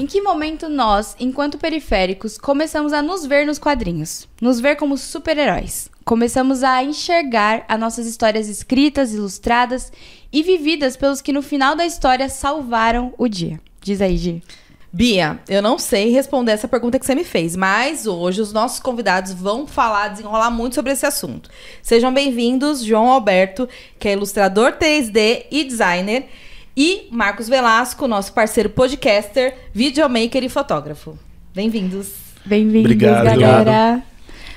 Em que momento nós, enquanto periféricos, começamos a nos ver nos quadrinhos? Nos ver como super-heróis? Começamos a enxergar as nossas histórias escritas, ilustradas e vividas pelos que no final da história salvaram o dia. Diz aí, Gi. Bia, eu não sei responder essa pergunta que você me fez, mas hoje os nossos convidados vão falar, desenrolar muito sobre esse assunto. Sejam bem-vindos, João Alberto, que é ilustrador 3D e designer e Marcos Velasco, nosso parceiro podcaster, videomaker e fotógrafo. Bem-vindos. Bem-vindos, Obrigado, galera. obrigado.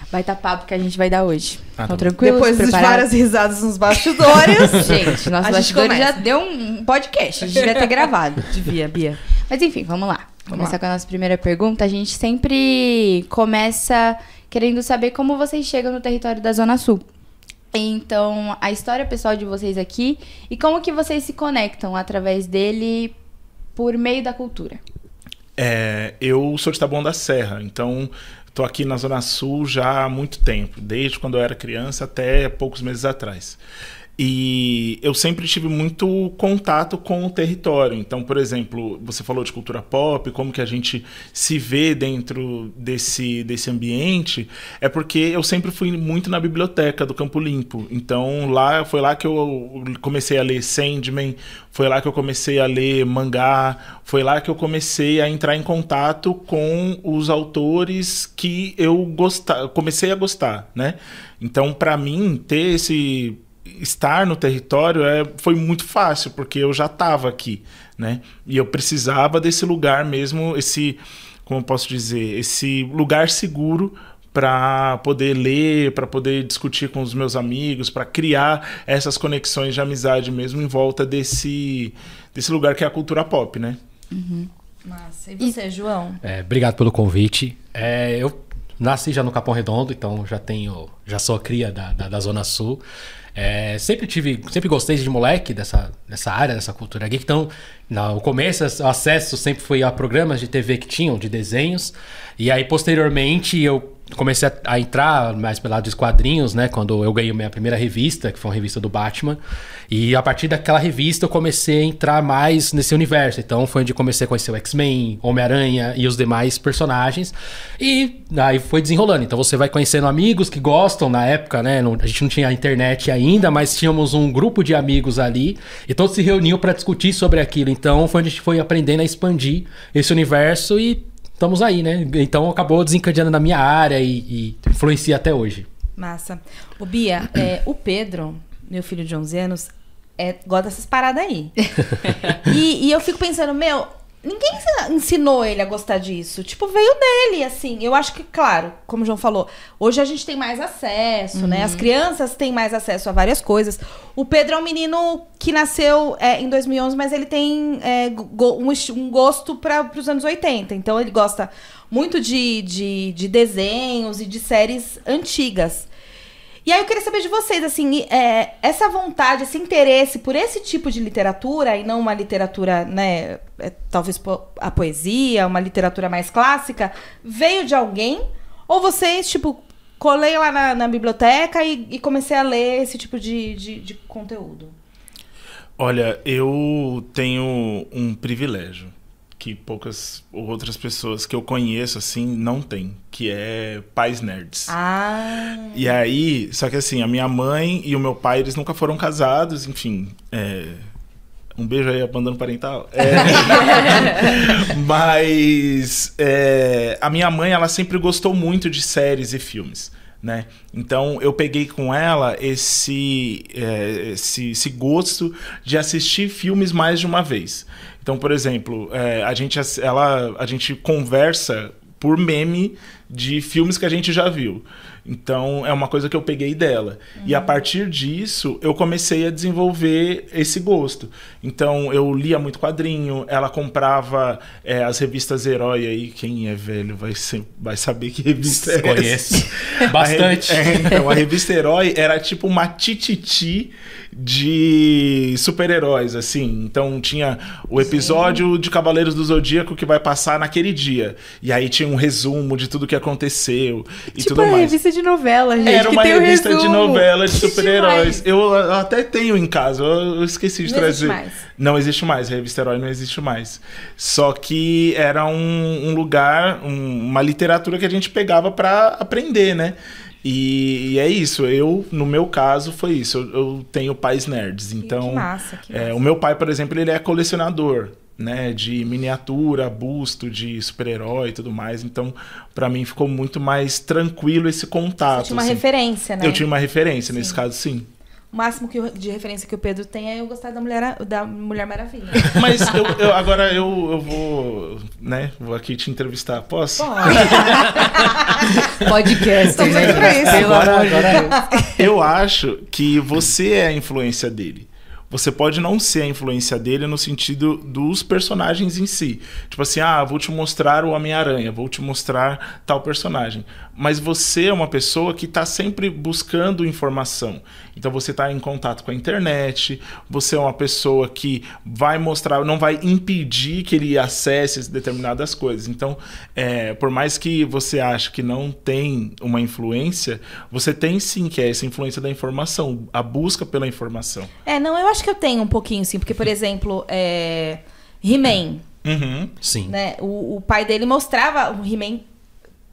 Baita papo que a gente vai dar hoje. Ah, Estão tá. tranquilos? Depois de várias risadas nos bastidores. Gente, nosso A gente bastidor já deu um podcast. A gente devia ter gravado. Devia, Bia. Mas enfim, vamos lá. Vamos começar lá. com a nossa primeira pergunta. A gente sempre começa querendo saber como vocês chegam no território da Zona Sul. Então, a história pessoal de vocês aqui e como que vocês se conectam através dele por meio da cultura. É, eu sou de Taboão da Serra, então estou aqui na Zona Sul já há muito tempo, desde quando eu era criança até poucos meses atrás. E eu sempre tive muito contato com o território. Então, por exemplo, você falou de cultura pop, como que a gente se vê dentro desse, desse ambiente, é porque eu sempre fui muito na biblioteca do Campo Limpo. Então, lá foi lá que eu comecei a ler Sandman, foi lá que eu comecei a ler mangá, foi lá que eu comecei a entrar em contato com os autores que eu gostar, comecei a gostar, né? Então, para mim, ter esse estar no território é, foi muito fácil, porque eu já estava aqui, né? E eu precisava desse lugar mesmo, esse, como eu posso dizer, esse lugar seguro para poder ler, para poder discutir com os meus amigos, para criar essas conexões de amizade mesmo em volta desse, desse lugar que é a cultura pop, né? Massa. E você, João? É, obrigado pelo convite. É, eu nasci já no Capão Redondo, então já tenho, já sou cria da, da, da Zona Sul. É, sempre tive, sempre gostei de moleque dessa, dessa área, dessa cultura geek. Então, no começo, o acesso sempre foi a programas de TV que tinham, de desenhos. E aí, posteriormente, eu comecei a, a entrar mais pelo lado dos quadrinhos, né? Quando eu ganhei minha primeira revista, que foi uma revista do Batman. E a partir daquela revista eu comecei a entrar mais nesse universo. Então foi onde comecei a conhecer o X-Men, Homem-Aranha e os demais personagens. E aí foi desenrolando. Então você vai conhecendo amigos que gostam na época, né? Não- a gente não tinha internet ainda, mas tínhamos um grupo de amigos ali e todos se reuniam para discutir sobre aquilo. Então foi onde a gente foi aprendendo a expandir esse universo e estamos aí, né? Então acabou desencadeando na minha área e, e influencia até hoje. Massa. O Bia, é, o Pedro, meu filho de 11 anos, é, gosta dessas paradas aí. e, e eu fico pensando, meu, ninguém ensinou ele a gostar disso. Tipo, veio dele, assim. Eu acho que, claro, como o João falou, hoje a gente tem mais acesso, né? As crianças têm mais acesso a várias coisas. O Pedro é um menino que nasceu é, em 2011, mas ele tem é, go- um, um gosto para os anos 80. Então, ele gosta muito de, de, de desenhos e de séries antigas. E aí eu queria saber de vocês, assim, é, essa vontade, esse interesse por esse tipo de literatura, e não uma literatura, né, é, talvez a poesia, uma literatura mais clássica, veio de alguém? Ou vocês, tipo, colei lá na, na biblioteca e, e comecei a ler esse tipo de, de, de conteúdo? Olha, eu tenho um privilégio que poucas outras pessoas que eu conheço assim não têm, que é pais nerds. Ah. E aí, só que assim, a minha mãe e o meu pai, eles nunca foram casados, enfim. é, Um beijo aí, abandono parental. É, Mas é, a minha mãe, ela sempre gostou muito de séries e filmes. Né? Então eu peguei com ela esse, é, esse, esse gosto de assistir filmes mais de uma vez. Então, por exemplo, é, a, gente, ela, a gente conversa por meme de filmes que a gente já viu. Então é uma coisa que eu peguei dela. E a partir disso eu comecei a desenvolver esse gosto. Então eu lia muito quadrinho, ela comprava é, as revistas Herói aí. Quem é velho vai, ser, vai saber que revista é essa. Conheço. Bastante. A, é, então, a revista Herói era tipo uma tititi de super-heróis, assim. Então tinha o episódio de Cavaleiros do Zodíaco que vai passar naquele dia. E aí tinha um resumo de tudo que aconteceu e tipo tudo mais. revista de novela, gente. Era uma revista de resumo. novela de super-heróis. Eu, eu até tenho em casa, eu, eu esqueci de Não existe trazer. mais. Não existe mais, a revista Herói não existe mais. Só que era um, um lugar, um- uma literatura que a gente pegava pra aprender, né? E, e é isso, eu, no meu caso, foi isso. Eu, eu tenho pais nerds, então. que massa, que é, massa. o meu pai, por exemplo, ele é colecionador. Né, de miniatura, busto, de super-herói e tudo mais. Então, pra mim ficou muito mais tranquilo esse contato. Você tinha uma assim. referência, né? Eu tinha uma referência, nesse caso, sim. O máximo que, eu- de referência que o Pedro tem é eu gostar da Mulher, da Mulher Maravilha. Mas eu, eu- agora eu, eu vou, né, vou aqui te entrevistar. Posso? Pode. Podcast, Estamos né? aqui pra isso. Agora, agora Eu acho que você é a influência dele. Você pode não ser a influência dele no sentido dos personagens em si. Tipo assim, ah, vou te mostrar o Homem-Aranha, vou te mostrar tal personagem. Mas você é uma pessoa que está sempre buscando informação. Então você está em contato com a internet, você é uma pessoa que vai mostrar, não vai impedir que ele acesse determinadas coisas. Então, é, por mais que você ache que não tem uma influência, você tem sim que é essa influência da informação, a busca pela informação. É, não, eu acho que eu tenho um pouquinho, sim. Porque, por exemplo, é... He-Man, Uhum. sim. né? O, o pai dele mostrava o He-Man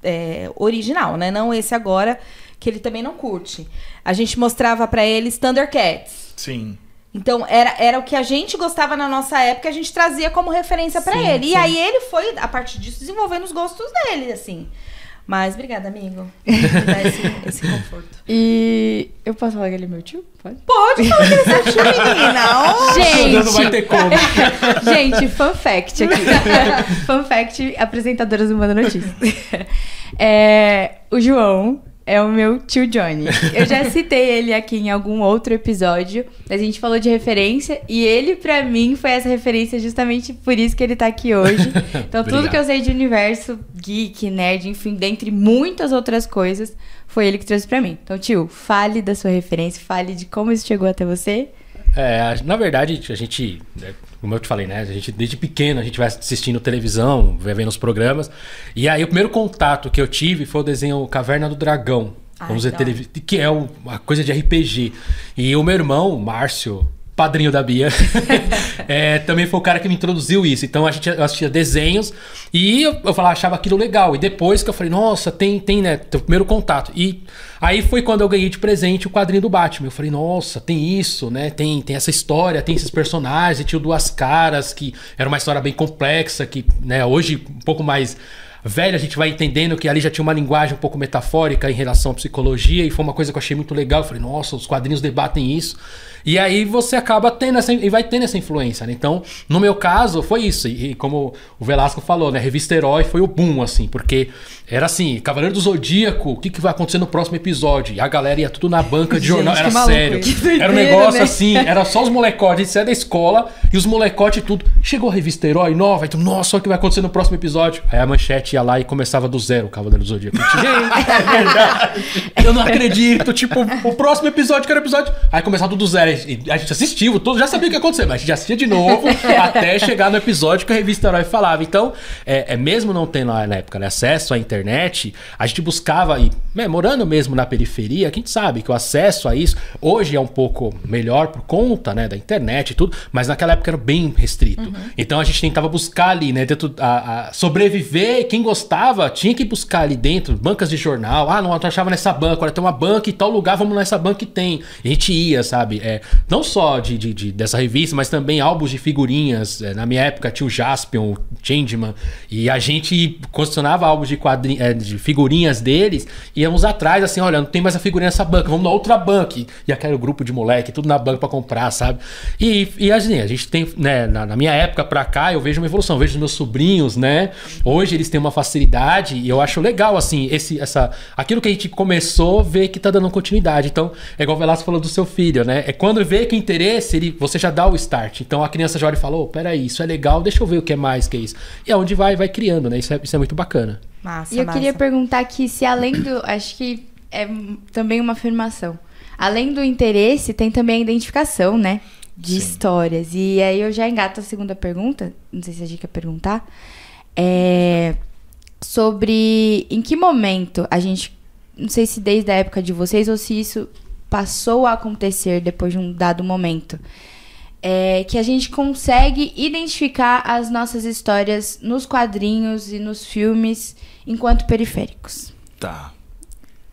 é, original, né? Não esse agora, que ele também não curte. A gente mostrava pra eles Thundercats. Sim. Então, era, era o que a gente gostava na nossa época, a gente trazia como referência pra Sim, ele. sim. E aí ele foi, a partir disso, desenvolvendo os gostos dele, assim. Mas obrigada, amigo. dar esse, esse conforto. E eu posso falar que ele é meu tio? Pode? Pode falar que ele é seu tio, menina. Oh, Gente, Não vai ter como. Gente, fun fact aqui. fun fact, apresentadoras do Manda Notícias. É, o João é o meu tio Johnny. Eu já citei ele aqui em algum outro episódio. A gente falou de referência e ele, pra mim, foi essa referência justamente por isso que ele tá aqui hoje. Então, tudo que eu sei de universo, geek, nerd, enfim, dentre muitas outras coisas, foi ele que trouxe pra mim. Então, tio, fale da sua referência, fale de como isso chegou até você. É, na verdade, a gente, né, como eu te falei, né? A gente, desde pequeno, a gente vai assistindo televisão, vai vendo os programas. E aí, o primeiro contato que eu tive foi o desenho Caverna do Dragão. Ai, Vamos dizer, que é uma coisa de RPG. E o meu irmão, Márcio, padrinho da Bia, é, também foi o cara que me introduziu isso. Então a gente assistia desenhos e eu, eu falava, achava aquilo legal. E depois que eu falei, nossa, tem, tem, né? Teu primeiro contato. E aí foi quando eu ganhei de presente o quadrinho do Batman. Eu falei, nossa, tem isso, né? Tem, tem essa história, tem esses personagens, tinha Duas Caras, que era uma história bem complexa, que né, hoje um pouco mais velho, a gente vai entendendo que ali já tinha uma linguagem um pouco metafórica em relação à psicologia, e foi uma coisa que eu achei muito legal. Eu falei, nossa, os quadrinhos debatem isso. E aí você acaba tendo essa, e vai tendo essa influência, né? Então, no meu caso, foi isso. E, e como o Velasco falou, né? Revista Herói foi o boom, assim, porque era assim, Cavaleiro do Zodíaco, o que, que vai acontecer no próximo episódio? E a galera ia tudo na banca de Gente, jornal, era sério. isso. Era um doideira, negócio né? assim, era só os molecotes, a gente saía da escola e os molecotes e tudo. Chegou a revista Herói nova, então, nossa, olha o que vai acontecer no próximo episódio. Aí a manchete ia lá e começava do zero o Cavaleiro do Zodíaco. Gente, é verdade. Eu não acredito. Tipo, o próximo episódio, que era o episódio. Aí começava tudo do zero. E a gente assistiu, todo, já sabia o que ia acontecer, mas a gente assistia de novo até chegar no episódio que a revista Herói falava. Então, é, é mesmo não tendo lá na época né, acesso à internet, a gente buscava, e né, morando mesmo na periferia, a gente sabe que o acesso a isso hoje é um pouco melhor por conta né, da internet e tudo, mas naquela época era bem restrito. Então a gente tentava buscar ali, né, dentro a, a sobreviver, e quem gostava tinha que buscar ali dentro, bancas de jornal. Ah, não, eu achava nessa banca, olha, tem uma banca em tal lugar, vamos nessa banca que tem. E a gente ia, sabe? É, não só de, de- de- dessa revista, mas também álbuns de figurinhas. É, na minha época tinha o Jaspion, o Changeman, e a gente colecionava álbuns de, é, de figurinhas deles, íamos atrás, assim, olha, não tem mais a figurinha nessa banca, vamos na outra banca. E, e aquele grupo de moleque, tudo na banca pra comprar, sabe? E, e assim, a gente tem, né, na, na minha época pra cá, eu vejo uma evolução, vejo meus sobrinhos, né? Hoje eles têm uma uma facilidade e eu acho legal, assim, esse, essa, aquilo que a gente começou, ver que tá dando continuidade. Então, é igual o Velasco falou do seu filho, né? É quando vê que interesse, ele, você já dá o start. Então a criança já olha e fala, oh, peraí, isso é legal, deixa eu ver o que é mais que é isso. E é onde vai, vai criando, né? Isso é, isso é muito bacana. Massa, e eu massa. queria perguntar aqui se além do. Acho que é também uma afirmação. Além do interesse, tem também a identificação, né? De Sim. histórias. E aí eu já engato a segunda pergunta. Não sei se a gente quer perguntar. É sobre em que momento a gente. Não sei se desde a época de vocês ou se isso passou a acontecer depois de um dado momento. É, que a gente consegue identificar as nossas histórias nos quadrinhos e nos filmes enquanto periféricos. Tá.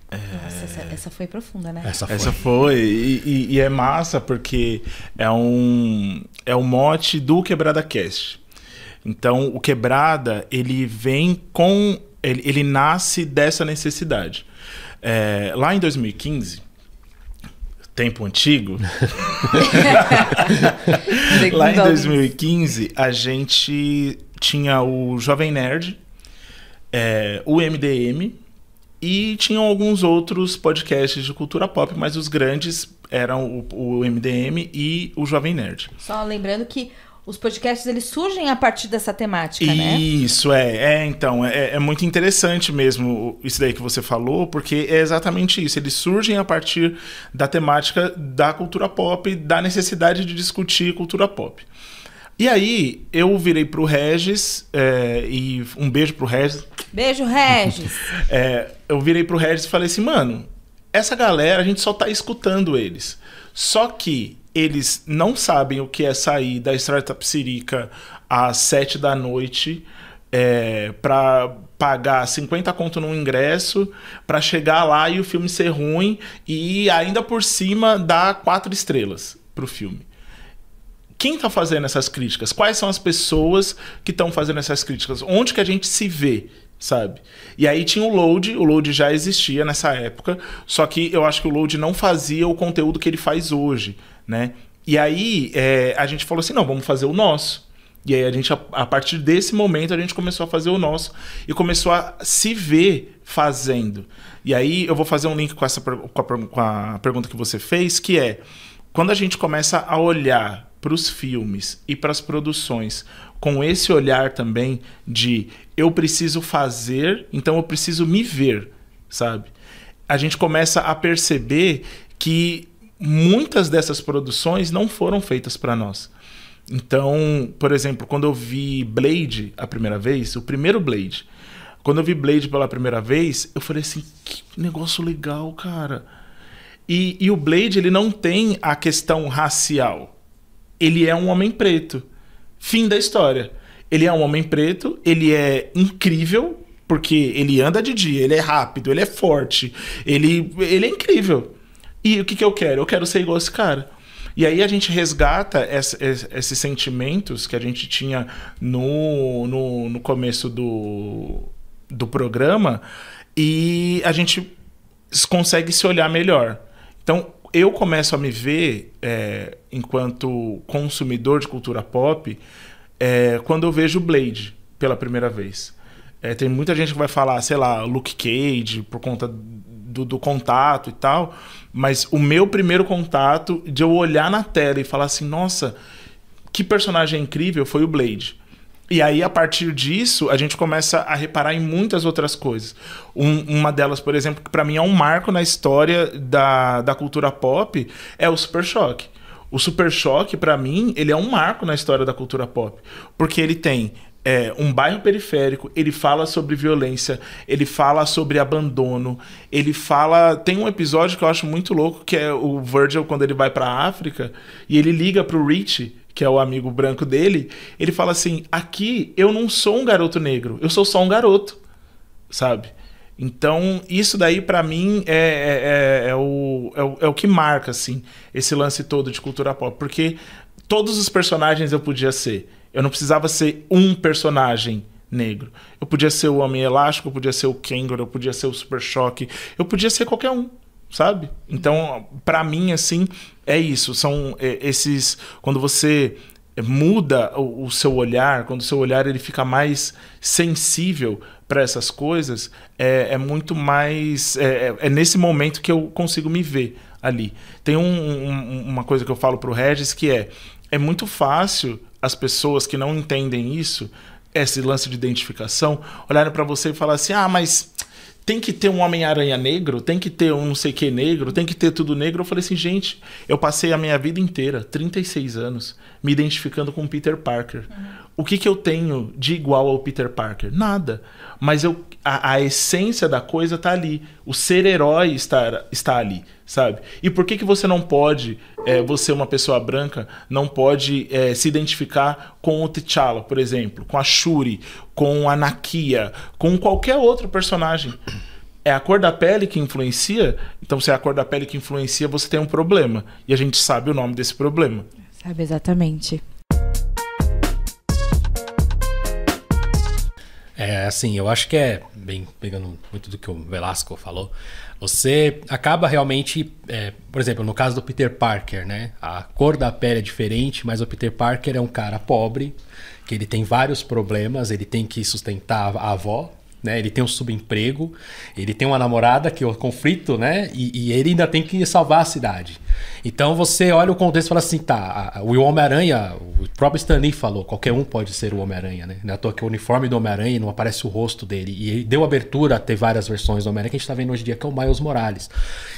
É... Nossa, essa, essa, foi profunda, né? Essa foi. Essa foi. E, e, e, é massa porque é um, é um mote do Quebrada Cast. Então, o Quebrada, ele vem com. Ele, ele nasce dessa necessidade. É, lá em 2015, tempo antigo. lá em 2015, a gente tinha o Jovem Nerd, é, o MDM e tinham alguns outros podcasts de cultura pop, mas os grandes eram o, o MDM e o Jovem Nerd. Só lembrando que os podcasts eles surgem a partir dessa temática, isso, né? Isso, é. É, então, é, é, muito interessante mesmo isso daí que você falou, porque é exatamente isso. Eles surgem a partir da temática da cultura pop, da necessidade de discutir cultura pop. E aí, eu virei pro Regis, é, e um beijo pro Regis. Beijo, Regis! é, eu virei pro Regis e falei assim, mano, essa galera, a gente só tá escutando eles. Só que eles não sabem o que é sair da Startup Sirica às sete da noite é, para pagar 50 conto no ingresso para chegar lá e o filme ser ruim e ainda por cima dar quatro estrelas pro filme. Quem está fazendo essas críticas? Quais são as pessoas que estão fazendo essas críticas? Onde que a gente se vê? sabe? E aí tinha o Load, o Load já existia nessa época, só que eu acho que o Load não fazia o conteúdo que ele faz hoje, né? E aí é, a gente falou assim, não, vamos fazer o nosso. E aí a gente, a, a, partir desse momento, a gente começou a fazer o nosso e começou a se ver fazendo. E aí eu vou fazer um link com essa com a, com a pergunta que você fez, que é quando a gente começa a olhar para os filmes e para as produções com esse olhar também de eu preciso fazer, então eu preciso me ver, sabe? A gente começa a perceber que muitas dessas produções não foram feitas para nós. Então, por exemplo, quando eu vi Blade a primeira vez, o primeiro Blade, quando eu vi Blade pela primeira vez, eu falei assim, que negócio legal, cara. E, e o Blade, ele não tem a questão racial. Ele é um homem preto. Fim da história. Ele é um homem preto, ele é incrível, porque ele anda de dia, ele é rápido, ele é forte, ele, ele é incrível. E o que, que eu quero? Eu quero ser igual esse cara. E aí a gente resgata esses sentimentos que a gente tinha no, no, no, começo do, do programa e a gente consegue se olhar melhor. Então eu começo a me ver é, enquanto consumidor de cultura pop é, quando eu vejo Blade pela primeira vez. É, tem muita gente que vai falar, sei lá, Luke Cage, por conta do, do, contato e tal. Mas o meu primeiro contato de eu olhar na tela e falar assim, nossa, que personagem incrível foi o Blade. E aí, a partir disso, a gente começa a reparar em muitas outras coisas. Um, uma delas, por exemplo, que para mim é um marco na história da, da cultura pop, é o Super Choque. O Super Choque, para mim, ele é um marco na história da cultura pop. Porque ele tem é, um bairro periférico, ele fala sobre violência, ele fala sobre abandono, ele fala. Tem um episódio que eu acho muito louco, que é o Virgil quando ele vai pra África e ele liga pro Rich, que é o amigo branco dele, ele fala assim: aqui eu não sou um garoto negro, eu sou só um garoto, sabe? Então, isso daí para mim é, é, é, é, o, é, o, é o que marca, assim, esse lance todo de cultura pop. Porque todos os personagens eu podia ser. Eu não precisava ser um personagem negro. Eu podia ser o Homem Elástico, eu podia ser o Kangaroo, eu podia ser o Super Choque, eu podia ser qualquer um, sabe? Então, para mim, assim, é isso. São é, esses. Quando você muda o, o, seu olhar, quando o seu olhar ele fica mais sensível para essas coisas, é, é muito mais. É, é, é, nesse momento que eu consigo me ver ali. Tem um, um, uma coisa que eu falo para o Regis que é: é muito fácil as pessoas que não entendem isso, esse lance de identificação, olharem para você e falar assim: ah, mas tem que ter um Homem-Aranha negro, tem que ter um não sei que negro, tem que ter tudo negro. Eu falei assim, gente, eu passei a minha vida inteira, 36 anos, me identificando com Peter Parker. Uhum. O que, que eu tenho de igual ao Peter Parker? Nada. Mas eu, a, a essência da coisa está ali. O ser herói está, está ali, sabe? E por que, que você não pode, é, você, uma pessoa branca, não pode é, se identificar com o T'Challa, por exemplo, com a Shuri, com a Nakia, com qualquer outro personagem? É a cor da pele que influencia? Então, se é a cor da pele que influencia, você tem um problema. E a gente sabe o nome desse problema. Sabe exatamente. É, assim, eu acho que é, bem pegando muito do que o Velasco falou, você acaba realmente, é, por exemplo, no caso do Peter Parker, né? A cor da pele é diferente, mas o Peter Parker é um cara pobre, que ele tem vários problemas, ele tem que sustentar a avó, né? Ele tem um subemprego, ele tem uma namorada que é o conflito, né? E, e, ele ainda tem que salvar a cidade. Então você olha o contexto e fala assim, tá, o Homem-Aranha, o próprio Stanley falou, qualquer um pode ser o Homem-Aranha, né? Não é toa que o uniforme do Homem-Aranha não aparece o rosto dele. E deu abertura a ter várias versões do Homem-Aranha que a gente tá vendo hoje em dia, que é o Miles Morales.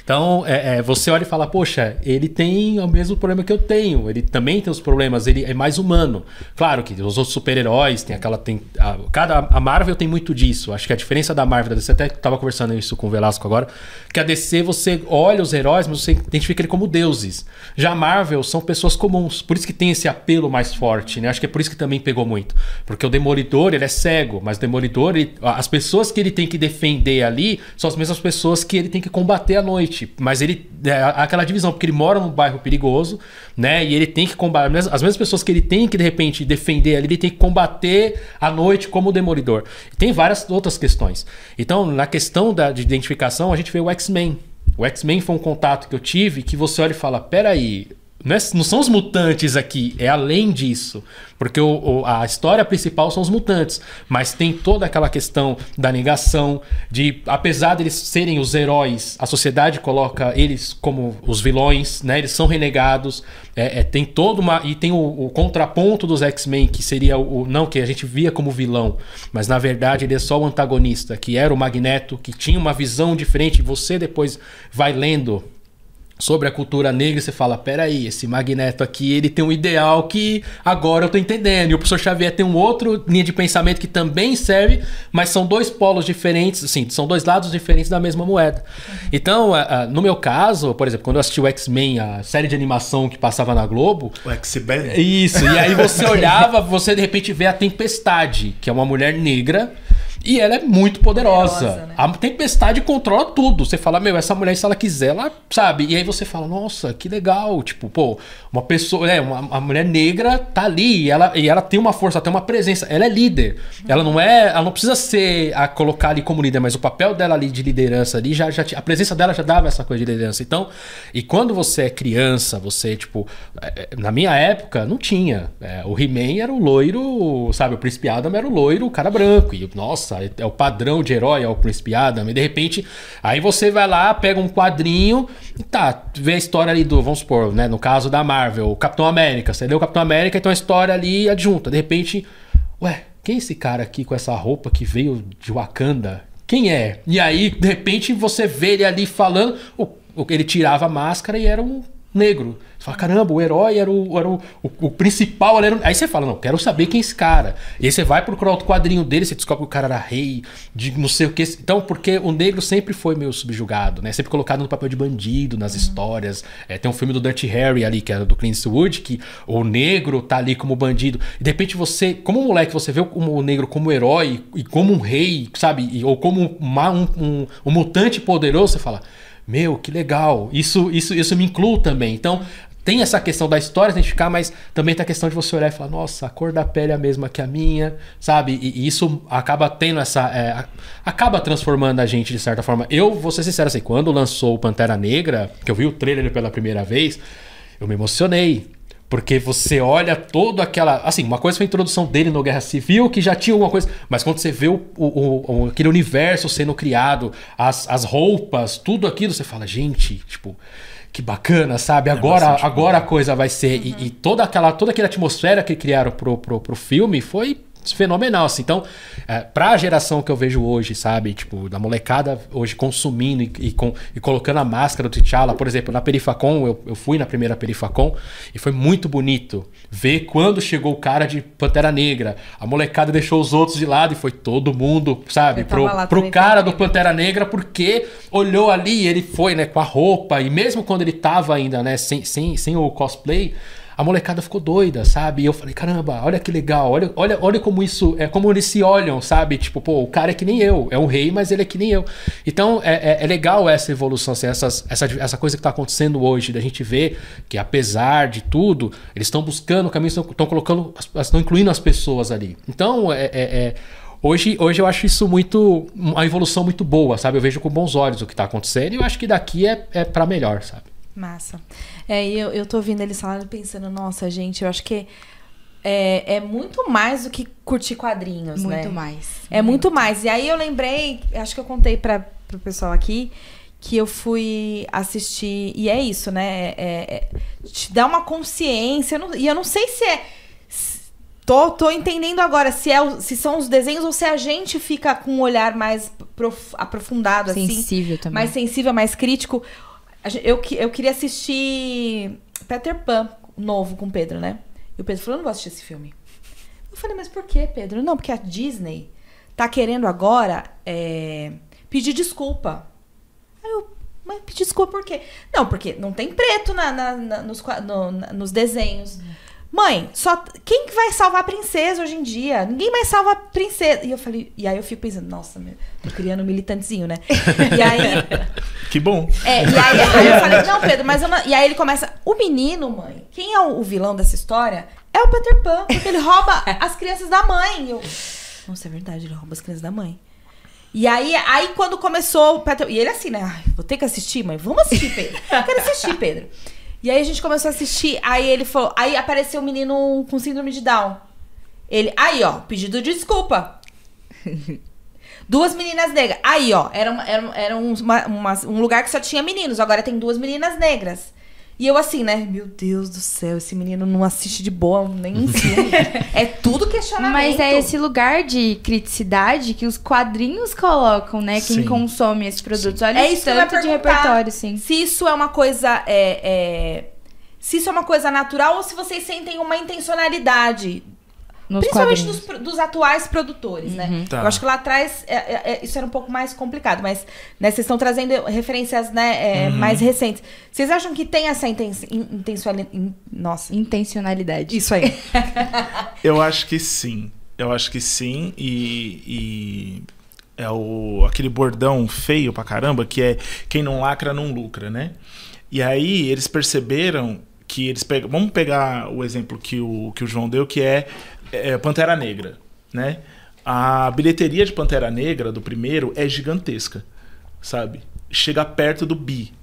Então, é, é, você olha e fala, poxa, ele tem o mesmo problema que eu tenho, ele também tem os problemas, ele é mais humano. Claro que os outros super-heróis tem aquela. Tem, a, cada, a Marvel tem muito disso. Acho que a diferença da Marvel, você até tava conversando isso com o Velasco agora, que a DC você olha os heróis, mas você identifica ele como deuses. Já a Marvel são pessoas comuns, por isso que tem esse apelo mais forte, né? Acho que é por isso que também pegou muito. Porque o Demolidor, ele é cego, mas o Demolidor, ele, as pessoas que ele tem que defender ali são as mesmas pessoas que ele tem que combater à noite. Mas ele. É aquela divisão, porque ele mora num bairro perigoso, né? E ele tem que combater. As mesmas pessoas que ele tem que, de repente, defender ali, ele tem que combater à noite como o Demolidor. E tem várias outras questões. Então, na questão da, de identificação, a gente vê o X-Men. O X-Men foi um contato que eu tive que você olha e fala: peraí, não, é, não são os mutantes aqui, é além disso. Porque o, o, a história principal são os mutantes. Mas tem toda aquela questão da negação, de apesar deles serem os heróis, a sociedade coloca eles como os vilões, né? Eles são renegados. É, é, tem toda uma. E tem o, o contraponto dos X-Men, que seria o. Não, que a gente via como vilão. Mas na verdade ele é só o antagonista, que era o Magneto, que tinha uma visão diferente. Você depois vai lendo sobre a cultura negra, você fala, peraí, esse Magneto aqui, ele tem um ideal que agora eu tô entendendo. E o professor Xavier tem um outro linha de pensamento que também serve, mas são dois polos diferentes, assim, são dois lados diferentes da mesma moeda. Então, no meu caso, por exemplo, quando eu assisti o X-Men, a série de animação que passava na Globo... O X-Men? Isso, e aí você olhava, você de repente vê a Tempestade, que é uma mulher negra e ela é muito poderosa. poderosa né? A tempestade controla tudo. Você fala, meu, essa mulher, se ela quiser, ela sabe. E aí você fala, nossa, que legal. Tipo, pô, uma pessoa, é, uma, uma mulher negra tá ali. E ela, e ela tem uma força, ela tem uma presença. Ela é líder. Ela não é. Ela não precisa ser a colocar ali como líder, mas o papel dela ali de liderança ali já, já. A presença dela já dava essa coisa de liderança. Então, e quando você é criança, você, tipo, é, é, na minha época, não tinha. É, o He-Man era o loiro, sabe? O Príncipe Adam era o loiro, o cara branco. E, nossa nossa, é o padrão de herói, é o Príncipe Adam, e de repente, aí você vai lá, pega um quadrinho e tá, vê a história ali do, vamos supor, né, no caso da Marvel, o Capitão América, você leu o Capitão América, então a história ali adjunta, de repente, ué, quem é esse cara aqui com essa roupa que veio de Wakanda? Quem é? E aí, de repente, você vê ele ali falando, ele tirava a máscara e era um negro. Você fala, caramba, o herói era o, era o, o, o principal. Era... Aí você fala, não, quero saber quem é esse cara. E aí você vai procurar outro quadrinho dele, você descobre que o cara era rei, de não sei o que. Então, porque o negro sempre foi meio subjugado, né? Sempre colocado no papel de bandido nas uhum. histórias. É, tem um filme do Dirty Harry ali, que é do Clint Eastwood, que o negro tá ali como bandido. E de repente você, como moleque, você vê o, o negro como herói e como um rei, sabe? E, ou como uma, um, um, um mutante poderoso, você fala meu, que legal. Isso, isso, isso me inclui também. Então, tem essa questão da história identificar, mas também tem a questão de você olhar e falar, nossa, a cor da pele é a mesma que a minha, sabe? E, e isso acaba tendo essa. É, acaba transformando a gente de certa forma. Eu vou ser sincero assim, quando lançou o Pantera Negra, que eu vi o trailer pela primeira vez, eu me emocionei. Porque você olha toda aquela. Assim, uma coisa foi a introdução dele no Guerra Civil, que já tinha alguma coisa. Mas quando você vê o, o, o, aquele universo sendo criado, as, as roupas, tudo aquilo, você fala, gente, tipo, que bacana, sabe? Agora, bastante agora a coisa vai ser. E, e toda aquela toda aquela atmosfera que criaram pro, pro, pro filme foi fenomenal, assim. Então, é, pra geração que eu vejo hoje, sabe? Tipo, da molecada hoje consumindo e, e, com, e colocando a máscara do T'Challa, por exemplo, na Perifacon, eu, eu fui na primeira Perifacon e foi muito bonito ver quando chegou o cara de Pantera Negra. A molecada deixou os outros de lado e foi todo mundo, sabe? Pro, pro cara do Pantera Negra porque olhou ali e ele foi, né, com a roupa e mesmo quando ele tava ainda, né, sem, sem, sem o cosplay, a molecada ficou doida, sabe? E eu falei, caramba, olha que legal, olha, olha, olha como isso, é como eles se olham, sabe? Tipo, pô, o cara é que nem eu, é um rei, mas ele é que nem eu. Então, é, é, é legal essa evolução, assim, essas, essa, essa coisa que tá acontecendo hoje, da gente ver que apesar de tudo, eles estão buscando caminhos, estão colocando, estão incluindo as pessoas ali. Então, é, é, é Hoje, hoje eu acho isso muito. uma evolução muito boa, sabe? Eu vejo com bons olhos o que tá acontecendo e eu acho que daqui é, é para melhor, sabe? Massa. É, e eu, eu tô ouvindo eles falando pensando, nossa, gente, eu acho que é, é muito mais do que curtir quadrinhos, né? Muito mais. É muito mais. E aí eu lembrei, acho que eu contei para pro pessoal aqui, que eu fui assistir. E é isso, né? É, é- te dá uma consciência. eu não- e eu não sei se é. se- Tô, tô entendendo agora se, é, o- se são os desenhos ou se a gente fica com um olhar mais prof- aprofundado, assim Sensível também. mais sensível, mais crítico. Eu, eu queria assistir Peter Pan novo com o Pedro, né? E o Pedro falou: eu não vou assistir esse filme. Eu falei, mas por que, Pedro? Não, porque a Disney tá querendo agora é, pedir desculpa. Aí eu, mas pedir desculpa por quê? Não, porque não tem preto na, na- na- nos, no- na- nos desenhos. Mãe, só quem que vai salvar a princesa hoje em dia? Ninguém mais salva a princesa. E eu falei, e aí eu fico pensando, nossa, meu, tô criando um militantezinho, né? E aí Que bom. é, e aí, aí eu falei, não, Pedro, mas eu não... E aí ele começa, o menino, mãe, quem é o, vilão dessa história é o Peter Pan, porque ele rouba as crianças da mãe. E Eu, nossa, é verdade, ele rouba as crianças da mãe. E aí, aí quando começou o Peter... E ele assim, né, ai, vou ter que assistir, mãe, vamos assistir, Pedro. Eu quero assistir, Pedro. E aí a gente começou a assistir, aí ele falou, aí apareceu o menino com síndrome de Down. Ele, aí ó, pedido de desculpa. Duas meninas negras. Aí, ó, era, uma- era, era um, uma- uma- um lugar que só tinha meninos. Agora tem duas meninas negras. E eu assim, né? Meu Deus do céu, esse menino não assiste de boa nem em filme. é tudo questionamento. Mas é esse lugar de criticidade que os quadrinhos colocam, né? Quem Sim. consome esses produtos. Olha É isso tanto de repertório, sim. Se isso é uma coisa. é, é, se isso é uma coisa natural ou se vocês sentem uma intencionalidade. Nos principalmente dos, dos atuais produtores, né? Tá. Eu acho que lá atrás é, é, é, isso era um pouco mais complicado, mas né, vocês estão trazendo referências né, é, mais recentes. Vocês acham que tem essa intencionalidade. Nossa. Intencionalidade. Isso aí. Eu acho que sim. Eu acho que sim. E, e é o, aquele bordão feio pra caramba que é quem não lacra não lucra, né? E aí eles perceberam que eles pegam. Vamos pegar o exemplo que o, que o João deu, que é, é Pantera Negra, né? A bilheteria de Pantera Negra do primeiro é gigantesca, sabe? Chega perto do bi,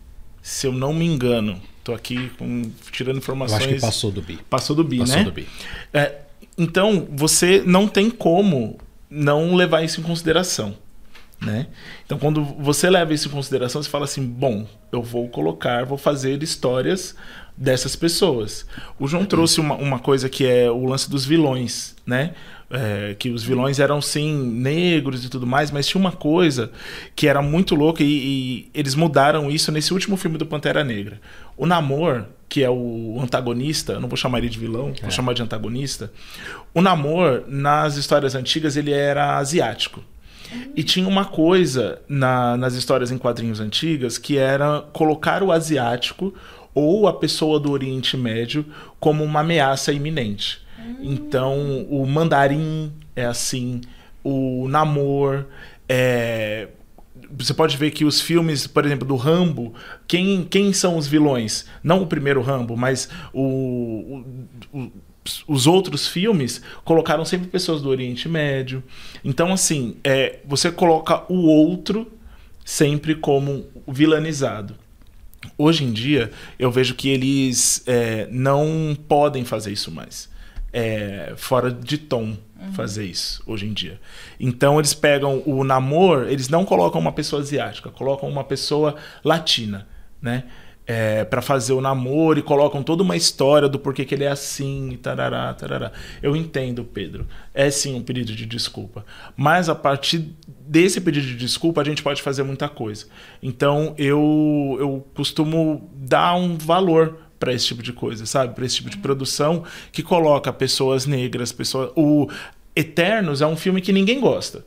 se eu não me engano. Tô aqui com- tirando Eu informações. acho que passou do bi. Passou do bi, Passou né? do bi. É, então, você não tem como não levar isso em consideração. Né? Então, quando você leva isso em consideração, você fala assim: bom, eu vou colocar, vou fazer histórias dessas pessoas. O João trouxe uma, uma coisa que é o lance dos vilões, né? É, que os vilões eram sim negros e tudo mais, mas tinha uma coisa que era muito louca e, e eles mudaram isso nesse último filme do Pantera Negra. O Namor, que é o antagonista, não vou chamar ele de vilão, vou chamar de antagonista. O Namor, nas histórias antigas, ele era asiático. E tinha uma coisa na- nas histórias em quadrinhos antigas que era colocar o asiático ou a pessoa do Oriente Médio como uma ameaça iminente. Então, o mandarim é assim, o namor é você pode ver que os filmes, por exemplo, do Rambo, quem, quem são os vilões? Não o primeiro Rambo, mas o, o- o- os outros filmes colocaram sempre pessoas do Oriente Médio. Então, assim, é, você coloca o outro sempre como vilanizado. Hoje em dia, eu vejo que eles é, não podem fazer isso mais. É, fora de tom fazer isso hoje em dia. Então eles pegam o namoro, eles não colocam uma pessoa asiática, colocam uma pessoa latina, né? É, para fazer o namoro e colocam toda uma história do porquê que ele é assim e tarará, tarará. Eu entendo, Pedro. É sim um pedido de desculpa. Mas a partir desse pedido de desculpa, a gente pode fazer muita coisa. Então eu, eu costumo dar um valor para esse tipo de coisa, sabe? Para esse tipo de produção que coloca pessoas negras, pessoas. O Eternos é um filme que ninguém gosta.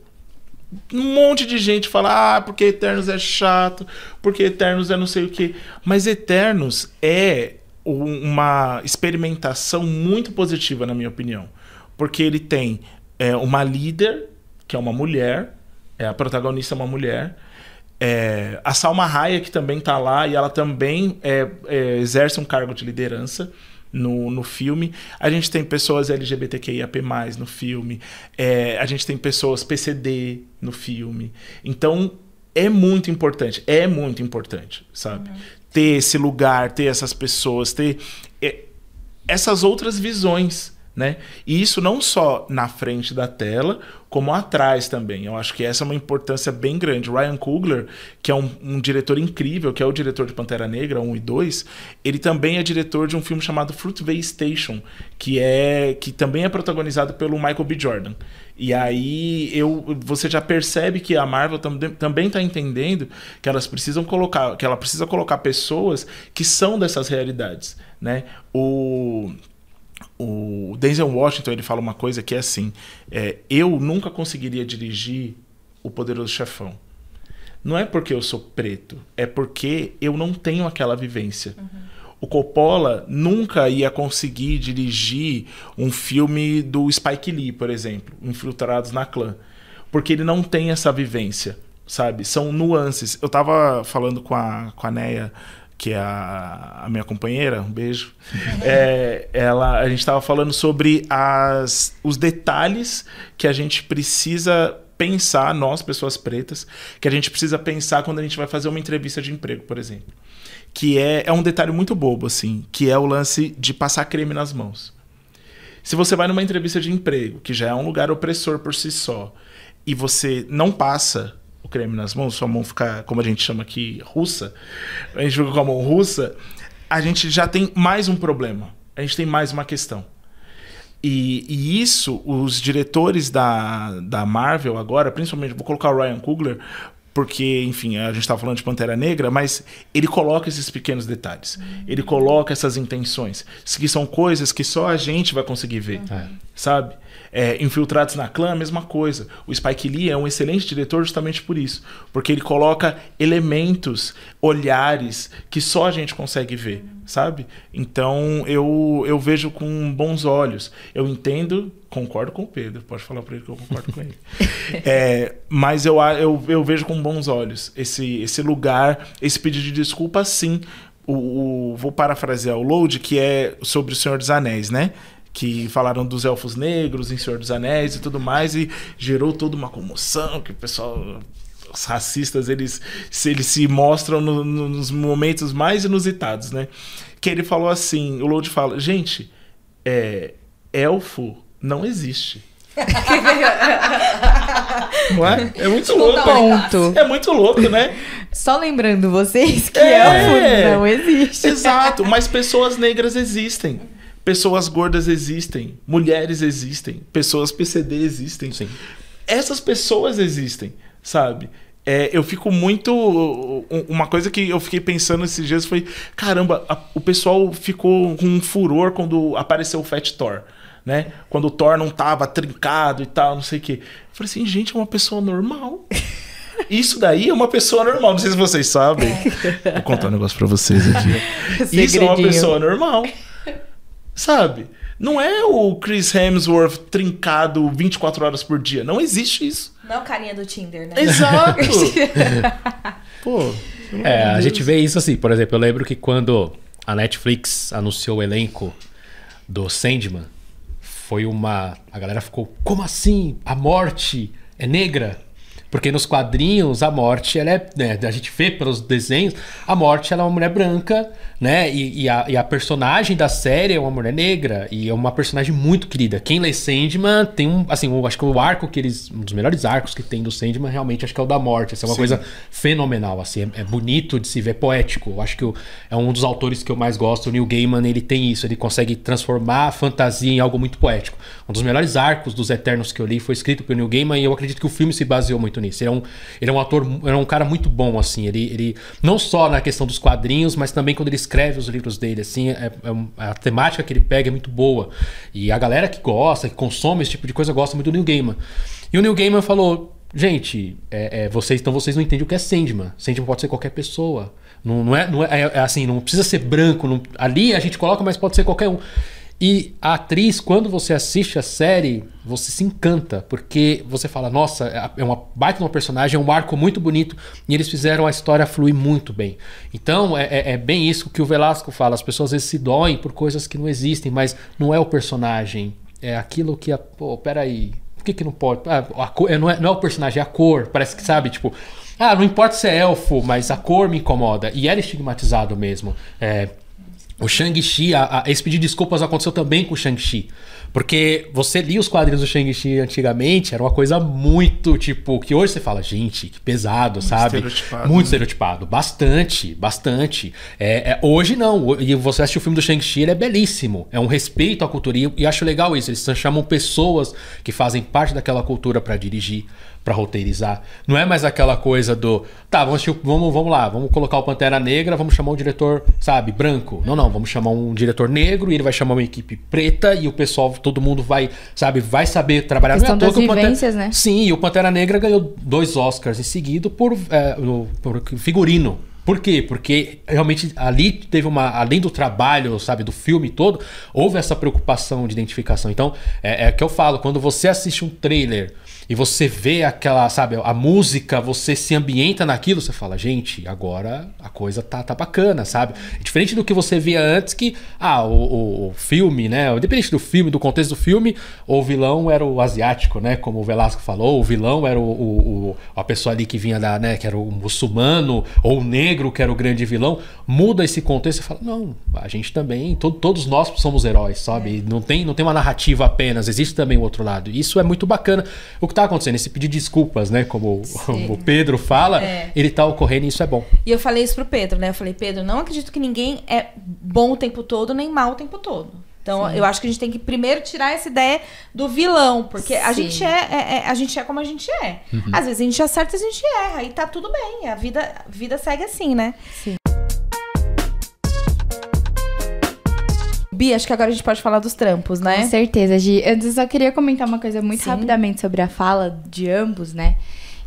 Um monte de gente fala, ah, porque Eternos é chato, porque Eternos é não sei o quê. Mas Eternos é uma experimentação muito positiva, na minha opinião. Porque ele tem é, uma líder, que é uma mulher, é, a protagonista é uma mulher, é, a Salma Hayek também está lá e ela também é, é, exerce um cargo de liderança no, no filme. A gente tem pessoas LGBTQIAP+, no filme. É, a gente tem pessoas PCD no filme. Então, é muito importante. É muito importante, sabe? Uhum. Ter esse lugar, ter essas pessoas, ter é, essas outras visões, né? E isso não só na frente da tela, como atrás também. Eu acho que essa é uma importância bem grande. Ryan Coogler, que é um, um, diretor incrível, que é o diretor de Pantera Negra 1 e 2, ele também é diretor de um filme chamado Fruitvale Station, que é que também é protagonizado pelo Michael B. Jordan. E aí eu, você já percebe que a Marvel tam, também está entendendo que elas precisam colocar, que ela precisa colocar pessoas que são dessas realidades, né? O o Denzel Washington ele fala uma coisa que é assim: é, eu nunca conseguiria dirigir o Poderoso Chefão. Não é porque eu sou preto, é porque eu não tenho aquela vivência. Uhum. O Coppola nunca ia conseguir dirigir um filme do Spike Lee, por exemplo, Infiltrados na Clã, porque ele não tem essa vivência, sabe? São nuances. Eu tava falando com a, com a Neia que é a, a minha companheira, um beijo, é, ela, a gente estava falando sobre as, os detalhes que a gente precisa pensar, nós, pessoas pretas, que a gente precisa pensar quando a gente vai fazer uma entrevista de emprego, por exemplo. Que é, é um detalhe muito bobo, assim, que é o lance de passar creme nas mãos. Se você vai numa entrevista de emprego, que já é um lugar opressor por si só, e você não passa creme nas mãos, sua mão ficar, como a gente chama aqui, russa, a gente fica com a mão russa, a gente já tem mais um problema. A gente tem mais uma questão. E, e, isso, os diretores da, da Marvel agora, principalmente, vou colocar o Ryan Coogler, porque, enfim, a gente estava falando de Pantera Negra, mas ele coloca esses pequenos detalhes. Ele coloca essas intenções, que são coisas que só a gente vai conseguir ver, é. sabe? É, Infiltrados na Clã, a mesma coisa. O Spike Lee é um excelente diretor justamente por isso. Porque ele coloca elementos, olhares que só a gente consegue ver, sabe? Então eu, eu vejo com bons olhos. Eu entendo, concordo com o Pedro, pode falar para ele que eu concordo com ele. É, mas eu, eu, eu vejo com bons olhos esse, esse lugar, esse pedido de desculpa, sim. O, o, vou parafrasear o Load, que é sobre o Senhor dos Anéis, né? que falaram dos elfos negros em Senhor dos Anéis e tudo mais e gerou toda uma comoção que o pessoal os racistas eles se eles se mostram no, no, nos momentos mais inusitados né que ele falou assim o Lord fala gente é, elfo não existe não é? É muito louco. Ponto. É muito louco, né? Só lembrando vocês que é, elfo não existe. Exato, mas pessoas negras existem. Pessoas gordas existem, mulheres existem, pessoas PCD existem. Sim. Essas pessoas existem, sabe? É, eu fico muito. Uma coisa que eu fiquei pensando esses dias foi: caramba, a, o pessoal ficou com um furor quando apareceu o Fat Thor. Né? Quando o Thor não tava trincado e tal, não sei o quê. Eu falei assim, gente, é uma pessoa normal. Isso daí é uma pessoa normal. Não sei se vocês sabem. É. Vou contar um negócio pra vocês aqui. Isso é uma pessoa normal. Sabe? Não é o Chris Hemsworth trincado 24 horas por dia. Não existe isso. Não é o carinha do Tinder, né? Exato. Pô. É, a gente vê isso assim, por exemplo, eu lembro que quando a Netflix anunciou o elenco do Sandman, foi uma. A galera ficou, como assim? A morte é negra? Porque nos quadrinhos, a morte, ela é. Né, a gente vê pelos desenhos, a morte ela é uma mulher branca, né? E, e, a, e, a, personagem da série é uma mulher negra. E é uma personagem muito querida. Quem lê Sandman tem um. Assim, eu acho que o arco que eles. Um dos melhores arcos que tem do Sandman, realmente, acho que é o da morte. Essa é uma Sim. coisa fenomenal, assim. É, é, bonito de se ver, poético. Eu acho que eu, é um dos autores que eu mais gosto. O Neil Gaiman, ele tem isso. Ele consegue transformar a fantasia em algo muito poético. Um dos melhores arcos dos Eternos que eu li foi escrito pelo Neil Gaiman. E eu acredito que o filme se baseou muito nisso. Ele é um, ele é um ator, é um cara muito bom, assim. Ele, ele não só na questão dos quadrinhos, mas também quando ele escreve os livros dele, assim, é, é a temática que ele pega é muito boa. E a galera que gosta, que consome esse tipo de coisa, gosta muito do Neil Gaiman. E o Neil Gaiman falou: gente, é, é, vocês, então vocês não entendem o que é Sandman. Sandman pode ser qualquer pessoa. Não, não, é, não é, é, é assim, não precisa ser branco. Não, ali a gente coloca, mas pode ser qualquer um. E a atriz, quando você assiste a série, você se encanta, porque você fala, nossa, é, é uma baita uma personagem, é um arco muito bonito, e eles fizeram a história fluir muito bem. Então, é, é, é bem isso que o Velasco fala, as pessoas às vezes se doem por coisas que não existem, mas não é o personagem, é aquilo que, a, pô, peraí, por que que não pode? Ah, a cor, é, não, é, não é o personagem, é a cor, parece que, sabe, tipo... Ah, não importa se é elfo, mas a cor me incomoda. E era estigmatizado mesmo. É, o Shang-Chi, esse pedido de desculpas aconteceu também com o Shang-Chi. Porque você lia os quadrinhos do Shang-Chi antigamente, era uma coisa muito, tipo, que hoje você fala, gente, que pesado, muito sabe? Estereotipado, muito né? estereotipado. Bastante, bastante. É, é, hoje não. E você assiste o filme do Shang-Chi, ele é belíssimo. É um respeito à cultura. E, e acho legal isso. Eles chamam pessoas que fazem parte daquela cultura para dirigir para roteirizar. Não é mais aquela coisa do, tá, vamos, vamos, vamos lá, vamos colocar o Pantera Negra, vamos chamar um diretor, sabe, branco. Não, não, vamos chamar um diretor negro e ele vai chamar uma equipe preta e o pessoal, todo mundo vai, sabe, vai saber trabalhar. Questão não é das vivências, Pantera... né? Sim, e o Pantera Negra ganhou dois Oscars em seguida por, é, por figurino. Por quê? Porque realmente ali teve uma. Além do trabalho, sabe, do filme todo, houve essa preocupação de identificação. Então, é, é que eu falo, quando você assiste um trailer e você vê aquela, sabe, a música, você se ambienta naquilo, você fala, gente, agora a coisa tá, tá bacana, sabe? É diferente do que você via antes, que, ah, o, o, filme, né? Independente do filme, do contexto do filme, o vilão era o asiático, né? Como o Velasco falou, o vilão era o, o, a pessoa ali que vinha da, né? Que era o muçulmano, ou o negro, que era o grande vilão. Muda esse contexto e fala, não, a gente também, to, todos nós somos heróis, sabe? Não, tem, não tem uma narrativa apenas, existe também o outro lado. Isso é muito bacana. O que tá acontecendo, esse pedir desculpas, né? Como Sim. o Pedro fala, é. ele tá ocorrendo e isso é bom. E eu falei isso pro Pedro, né? Eu falei, Pedro, não acredito que ninguém é bom o tempo todo, nem mal o tempo todo. Então, Sim. eu acho que a gente tem que primeiro tirar essa ideia do vilão, porque Sim. a gente é, é, é, a gente é como a gente é. Uhum. Às vezes a gente acerta, às vezes a gente erra, e tá tudo bem. A vida, a vida segue assim, né? Sim. Bia, acho que agora a gente pode falar dos trampos, né? Com certeza, Gi. Antes eu só queria comentar uma coisa muito Sim. rapidamente sobre a fala de ambos, né?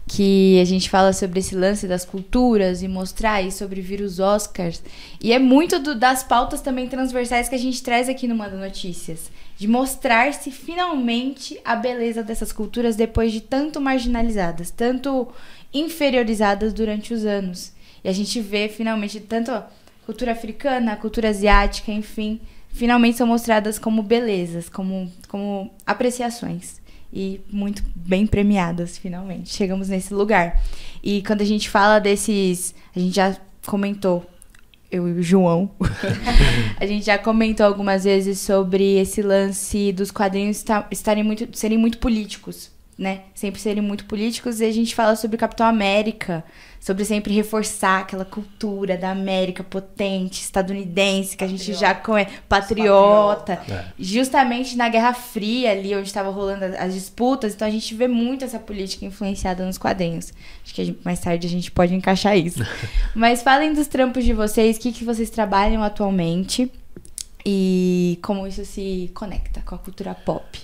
Que a gente fala sobre esse lance das culturas e mostrar aí sobre vir os Oscars. E é muito do, das pautas também transversais que a gente traz aqui no Manda Notícias. De mostrar-se finalmente a beleza dessas culturas depois de tanto marginalizadas, tanto inferiorizadas durante os anos. E a gente vê finalmente tanto a cultura africana, a cultura asiática, enfim, finalmente são mostradas como belezas, como, como apreciações. E muito bem premiadas, finalmente. Chegamos nesse lugar. E quando a gente fala desses. A gente já comentou, eu e o João. a gente já comentou algumas vezes sobre esse lance dos quadrinhos estarem muito, serem muito políticos, né? Sempre serem muito políticos. E a gente fala sobre Capitão América sobre sempre reforçar aquela cultura da América potente, estadunidense, que patriota. a gente já conhece, patriota. É. Justamente na Guerra Fria, ali onde estava rolando as disputas, então a gente vê muito essa política influenciada nos quadrinhos. Acho que gente, mais tarde a gente pode encaixar isso. Mas falem dos trampos de vocês, o que, que vocês trabalham atualmente e como isso se conecta com a cultura pop.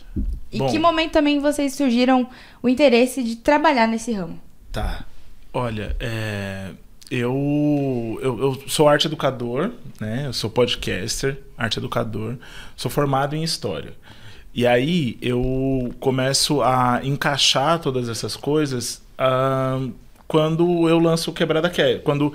E Bom, que momento também vocês surgiram o interesse de trabalhar nesse ramo? Tá. Olha, é, eu, eu, eu, sou arte educador, né? Eu sou podcaster, arte educador, sou formado em história. E aí eu começo a encaixar todas essas coisas uh, quando eu lanço o Quebrada Quer. Quando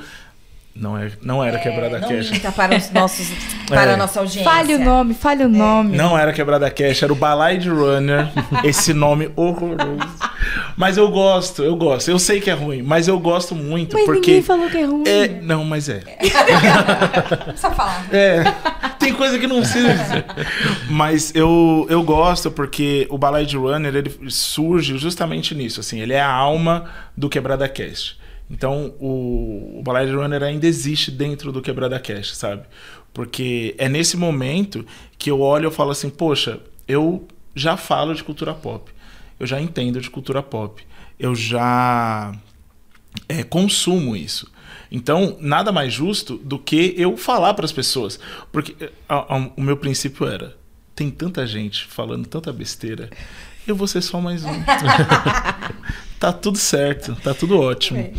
não, é, não era é, Quebrada não Cash. Minta para os nossos para é. a nossa audiência. Fale o nome, fale o é. nome. Não era Quebrada Cash, era o Balade Runner, esse nome horroroso. Mas eu gosto, eu gosto. Eu sei que é ruim, mas eu gosto muito Mas porque. ninguém falou que é ruim. É, não, mas é. Não precisa falar. É, tem coisa que não precisa dizer. Mas eu, eu gosto porque o Balai de Runner ele surge justamente nisso. Assim, ele é a alma do Quebrada Cast. Então o, o Runner ainda existe dentro do Quebrada Cast, sabe? Porque é nesse momento que eu olho e falo assim, poxa, eu já falo de cultura pop. Eu já entendo de cultura pop. Eu já é, consumo isso. Então, nada mais justo do que eu falar para as pessoas. Porque a- a- o meu princípio era: tem tanta gente falando tanta besteira, eu vou ser só mais um. tá tudo certo, tá tudo ótimo.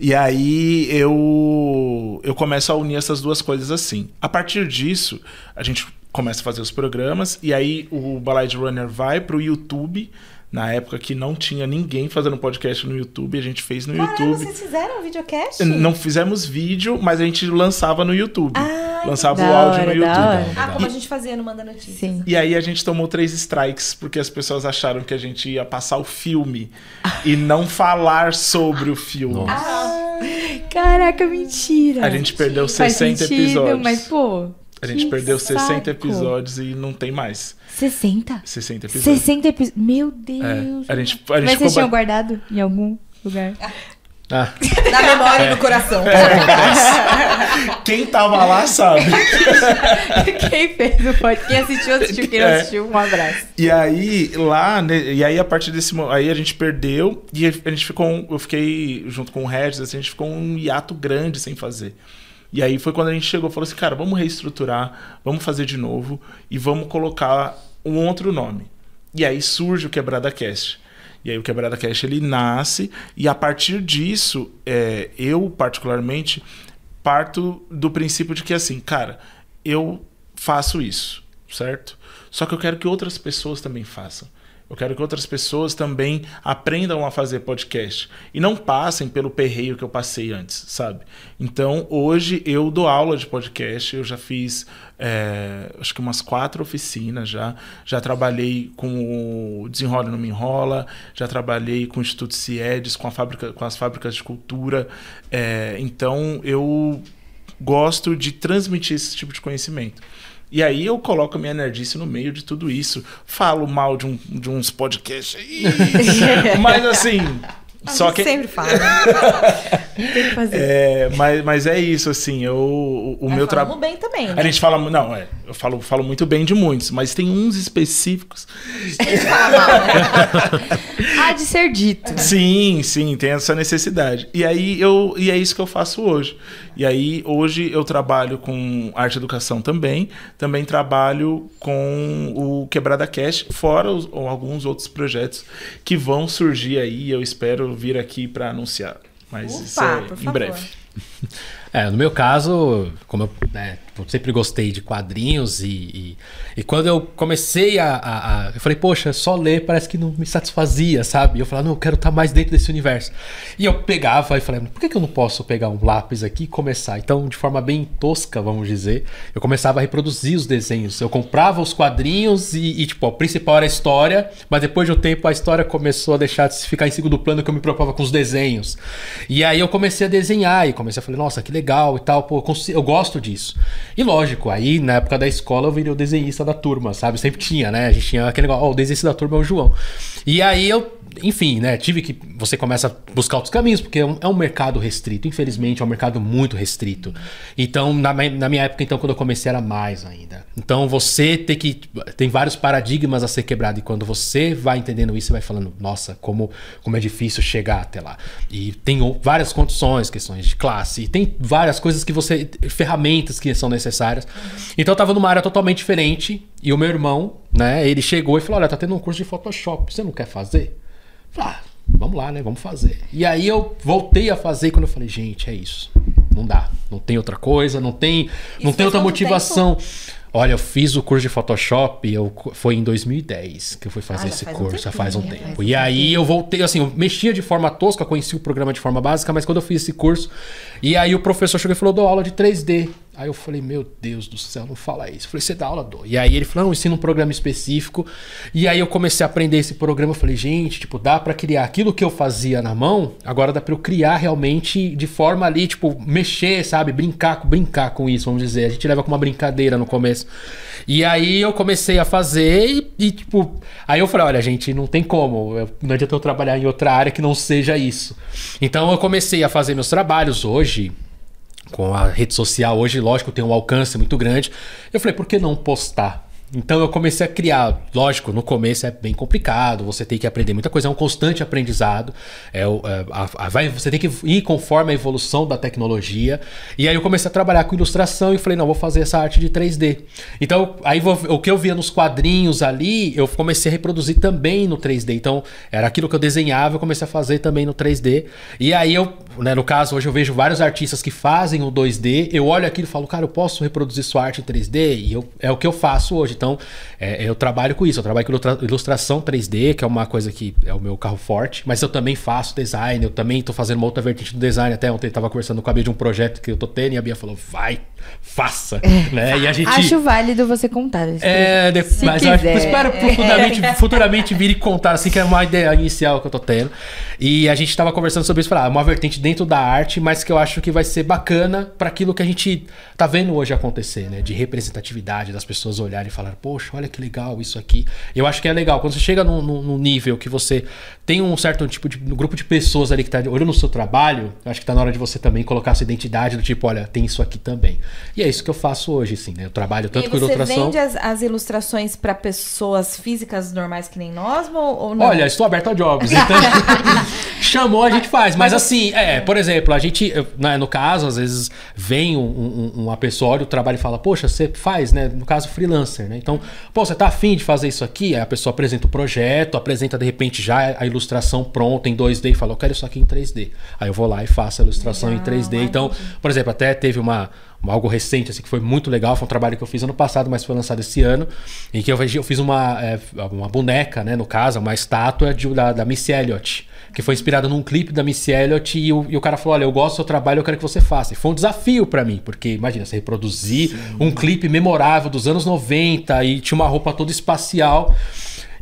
E aí eu, eu começo a unir essas duas coisas assim. A partir disso, a gente começa a fazer os programas, e aí o Balade Runner vai pro YouTube. Na época que não tinha ninguém fazendo podcast no YouTube, a gente fez no Caramba, YouTube. vocês fizeram um videocast? Não fizemos vídeo, mas a gente lançava no YouTube. Ah, lançava o áudio hora, no da YouTube. hora. Ah, como a gente fazia no Manda Notícias. Sim. E aí a gente tomou três strikes porque as pessoas acharam que a gente ia passar o filme e não falar sobre o filme. Nossa. Ah, Caraca, mentira. A gente perdeu Faz 60 sentido, episódios. mas pô. A gente perdeu 60 saco. episódios e não tem mais 60? 60 episódios. 60 episódios. Meu Deus. É, a gente, a Mas gente vocês tinham guardado em algum lugar? Ah, na memória e no coração. Quem tava lá sabe. Quem fez o podcast? Quem assistiu, assistiu. Quem não É. assistiu, um abraço. E aí, lá, né, e aí a partir desse aí a gente perdeu e a gente ficou, um- eu fiquei junto com o Regis, assim, a gente ficou um hiato grande sem fazer. E aí foi quando a gente chegou e falou assim, cara, vamos reestruturar, vamos fazer de novo e vamos colocar um outro nome. E aí surge o Quebrada Cast. E aí o Quebrada Cast ele nasce e a partir disso, é, eu particularmente parto do princípio de que assim, cara, eu faço isso, certo? Só que eu quero que outras pessoas também façam. Eu quero que outras pessoas também aprendam a fazer podcast e não passem pelo perreio que eu passei antes, sabe? Então, hoje eu dou aula de podcast. Eu já fiz, é, acho que umas quatro oficinas já. Já trabalhei com o Desenrola Não Me Enrola. Já trabalhei com o Instituto Ciedes, com, a fábrica, com as fábricas de cultura. É, então, eu gosto de transmitir esse tipo de conhecimento. E aí eu coloco a minha nerdice no meio de tudo isso. Falo mal de, um- de uns podcasts aí. mas assim. Só A gente que. sempre fala. Tem que fazer. É, mas, mas é isso, assim. Eu, o o Mas meu trabalho. bem também, né? A gente fala. Não, é. Eu falo, falo muito bem de muitos, mas tem uns específicos. Né? Há de ser dito. Sim, sim, tem essa necessidade. E aí eu e é isso que eu faço hoje. E aí hoje eu trabalho com arte e educação também, também trabalho com o Quebrada Cash, fora os- ou alguns outros projetos que vão surgir aí, eu espero vir aqui para anunciar. Mas Opa, isso é em favor. breve. É, no meu caso, como eu né, eu sempre gostei de quadrinhos e, e, e quando eu comecei a, a- a- Eu falei, poxa, só ler parece que não me satisfazia, sabe? E eu falava, não, eu quero estar mais dentro desse universo. E eu pegava e falei, por que, que eu não posso pegar um lápis aqui e começar? Então, de forma bem tosca, vamos dizer, eu começava a reproduzir os desenhos. Eu comprava os quadrinhos e, e, tipo, o principal era a história, mas depois de um tempo a história começou a deixar de ficar em segundo plano que eu me preocupava com os desenhos. E aí eu comecei a desenhar e comecei a falar, nossa, que legal e tal, pô, eu, consi- eu gosto disso. E lógico, aí na época da escola eu virei o desenhista da turma, sabe? Sempre tinha, né? A gente tinha aquele negócio, ó, o desenhista da turma é o João. E aí eu, enfim, né? Tive que. Você começa a buscar outros caminhos, porque é um, é um mercado restrito. Infelizmente, é um mercado muito restrito. Então, na, na minha época, então, quando eu comecei, era mais ainda. Então, você tem que. Tem vários paradigmas a ser quebrado. E quando você vai entendendo isso, você vai falando, nossa, como, como é difícil chegar até lá. E tem várias condições, questões de classe, e tem várias coisas que você. ferramentas que são necessárias. Então, eu tava numa área totalmente diferente. E o meu irmão, né, ele chegou e falou: Olha, tá tendo um curso de Photoshop, você não quer fazer? Ah, vamos lá, né? Vamos fazer. E aí eu voltei a fazer quando eu falei, gente, é isso. Não dá. Não tem outra coisa, não tem, não tem outra motivação. Olha, eu fiz o curso de Photoshop, eu, foi em 2010 que eu fui fazer Ah, já esse faz um curso, já tempinho, faz um já tempo. faz um e aí eu voltei, assim, eu mexia de forma tosca, conheci o programa de forma básica, mas quando eu fiz esse curso, E aí o professor chegou e falou: dou aula de 3D. Aí eu falei, meu Deus do céu, não fala isso. Eu falei, você dá aula? Dou. E aí ele falou, não, ensina um programa específico. E aí eu comecei a aprender esse programa. Eu falei, gente, tipo, dá para criar aquilo que eu fazia na mão, agora dá para eu criar realmente de forma ali, tipo, mexer, sabe? Brincar, brincar com isso, vamos dizer. A gente leva com uma brincadeira no começo. E aí eu comecei a fazer e, e tipo, aí eu falei, olha, gente, não tem como. Eu, não adianta eu trabalhar em outra área que não seja isso. Então eu comecei a fazer meus trabalhos hoje com a rede social hoje, lógico, tem um alcance muito grande. Eu falei, por que não postar? Então eu comecei a criar, lógico, no começo é bem complicado, você tem que aprender muita coisa, é um constante aprendizado. É, é a, a, vai, você tem que ir conforme a evolução da tecnologia. E aí eu comecei a trabalhar com ilustração e falei, não, vou fazer essa arte de 3D. Então, aí vou, o que eu via nos quadrinhos ali, eu comecei a reproduzir também no 3D. Então, era aquilo que eu desenhava, eu comecei a fazer também no 3D. E aí eu, né, no caso, hoje eu vejo vários artistas que fazem o 2D, eu olho aquilo e falo, cara, eu posso reproduzir sua arte em 3D? E eu, é o que eu faço hoje. Então, é, eu trabalho com isso. Eu trabalho com ilustração 3D, que é uma coisa que é o meu carro forte. Mas eu também faço design. Eu também estou fazendo uma outra vertente do design. Até ontem estava conversando com a Bia de um projeto que eu tô tendo e a Bia falou, vai, faça. É, né? E a gente... Acho válido você contar. É, de... mas quiser. eu espero profundamente, é. futuramente vir e contar, assim, que é uma ideia inicial que eu tô tendo. E a gente estava conversando sobre isso, falar, ah, uma vertente dentro da arte, mas que eu acho que vai ser bacana para aquilo que a gente tá vendo hoje acontecer, né? De representatividade, das pessoas olharem e falar, poxa, olha que legal isso aqui. Eu acho que é legal. Quando você chega num, num nível que você tem um certo tipo de um grupo de pessoas ali que tá olhando no seu trabalho, eu acho que tá na hora de você também colocar sua identidade do tipo, olha, tem isso aqui também. E é isso que eu faço hoje, assim, né? Eu trabalho tanto com ilustração. Você vende as, as ilustrações para pessoas físicas normais que nem nós ou, ou não? Olha, estou aberto a jobs. Então, chamou, a gente faz. Mas assim, é, por exemplo, a gente, né, no caso, às vezes vem um, um, uma pessoa, olha o trabalho e fala, poxa, você faz, né? No caso, freelancer, né? Então, pô, você tá afim de fazer isso aqui? Aí a pessoa apresenta o projeto, apresenta de repente já a ilustração pronta em 2D e fala, eu quero isso aqui em 3D. Aí eu vou lá e faço a ilustração em 3D. Então, por exemplo, até teve uma algo recente, assim, que foi muito legal. Foi um trabalho que eu fiz ano passado, mas foi lançado esse ano. Em que eu, eu fiz uma, é, uma boneca, né? No caso, uma estátua de, da, da Missy Elliott que foi inspirada num clipe da Missy Elliott e o, e o, cara falou: Olha, eu gosto do seu trabalho, eu quero que você faça. E foi um desafio para mim, porque imagina, você reproduzir Sim. um clipe memorável dos anos 90 e tinha uma roupa toda espacial.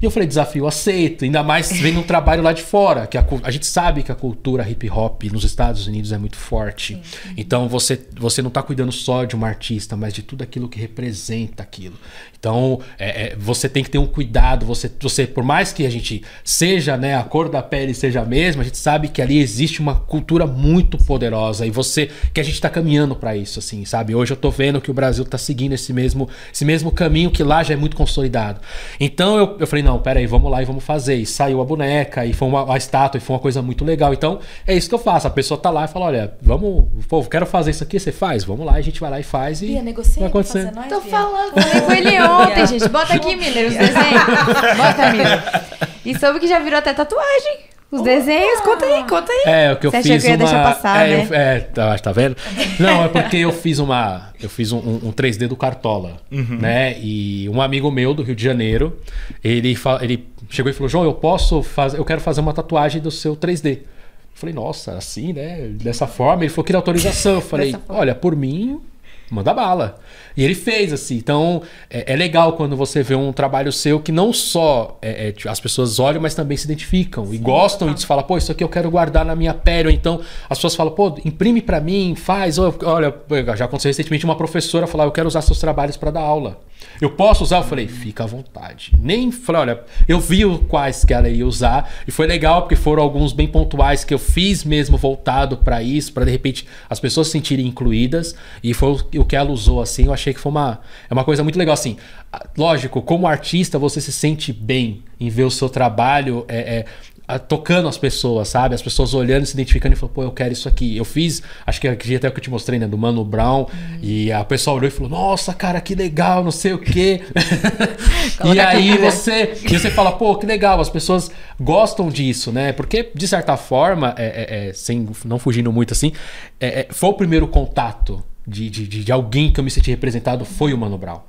E eu falei, desafio aceito, ainda mais vendo um trabalho lá de fora, que a, a, gente sabe que a cultura hip hop nos Estados Unidos é muito forte. Sim. Então você, você não está cuidando só de um artista, mas de tudo aquilo que representa aquilo. Então é, é, você tem que ter um cuidado, você, você, por mais que a gente seja, né, a cor da pele seja a mesma, a gente sabe que ali existe uma cultura muito poderosa e você que a gente está caminhando para isso, assim, sabe? Hoje eu estou vendo que o Brasil está seguindo esse mesmo, esse mesmo caminho que lá já é muito consolidado. Então eu, eu falei, não, peraí, vamos lá e vamos fazer. E saiu a boneca, e foi uma a estátua, e foi uma coisa muito legal. Então, é isso que eu faço. A pessoa tá lá e fala: olha, vamos, pô, quero fazer isso aqui, você faz? Vamos lá, a gente vai lá e faz. E Bia, negocia vai acontecer. Nós, Tô Bia. falando, falei com ele ontem, gente. Bota aqui, Miller, os desenhos. Bota, Miller. E soube que já virou até tatuagem. Os desenhos, conta aí, conta aí. É, o que eu Você fiz achou que eu ia uma... deixar passar, é, né? Eu, é, tá, tá vendo? Não, é porque eu fiz uma... Eu fiz um, um 3D do Cartola, uhum. né? E um amigo meu do Rio de Janeiro, ele, ele chegou e falou, João, eu posso fazer... Eu quero fazer uma tatuagem do seu 3D. Eu falei, nossa, assim, né? Dessa forma. Ele falou, queria autorização. Eu falei, olha, por mim, manda bala. E ele fez, assim. Então, é, é, legal quando você vê um trabalho seu que não só é, é, as pessoas olham, mas também se identificam Sim, e gostam tá. e falam, pô, isso aqui eu quero guardar na minha pele. Ou então as pessoas falam, pô, imprime para mim, faz. Ou, olha, já aconteceu recentemente uma professora falar, eu quero usar seus trabalhos para dar aula. Eu posso usar? Eu falei, fica à vontade. Nem falei, olha, eu vi quais que ela ia usar e foi legal porque foram alguns bem pontuais que eu fiz mesmo voltado para isso, para de repente as pessoas se sentirem incluídas e foi o que ela usou assim. Eu achei que foi uma é uma coisa muito legal assim. Lógico, como artista você se sente bem em ver o seu trabalho é, é tocando as pessoas, sabe? As pessoas olhando, se identificando e falando, pô, eu quero isso aqui. Eu fiz, acho que até o que eu te mostrei, né? Do Mano Brown. Hum. E a pessoa olhou e falou, nossa, cara, que legal, não sei o quê. e aí você, e você fala, pô, que legal, as pessoas gostam disso, né? Porque, de certa forma, é, é, é, sem não fugindo muito assim, é, foi o primeiro contato de, de, de, alguém que eu me senti representado, foi o Mano Brown.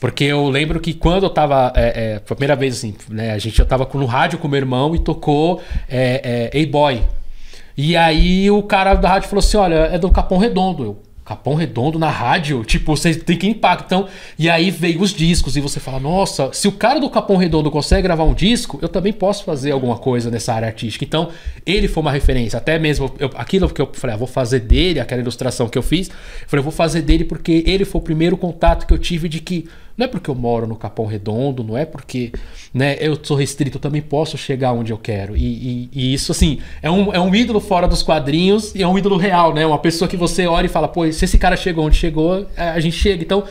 Porque eu lembro que quando eu tava. É, é, foi a primeira vez assim, né? A gente já tava no rádio com meu irmão e tocou é, é, A-Boy. E aí o cara da rádio falou assim: olha, é do Capão Redondo. Eu, Capão Redondo na rádio? Tipo, você tem que impacto. Então, e aí veio os discos e você fala: nossa, se o cara do Capão Redondo consegue gravar um disco, eu também posso fazer alguma coisa nessa área artística. Então, ele foi uma referência. Até mesmo eu, aquilo que eu falei: ah, vou fazer dele, aquela ilustração que eu fiz. Eu falei: eu vou fazer dele porque ele foi o primeiro contato que eu tive de que não é porque eu moro no Capão Redondo, não é porque né, eu sou restrito, eu também posso chegar onde eu quero. E, e, e, isso, assim, é um, é um ídolo fora dos quadrinhos e é um ídolo real, né? Uma pessoa que você olha e fala, pô, se esse cara chegou onde chegou, é, a gente chega. Então,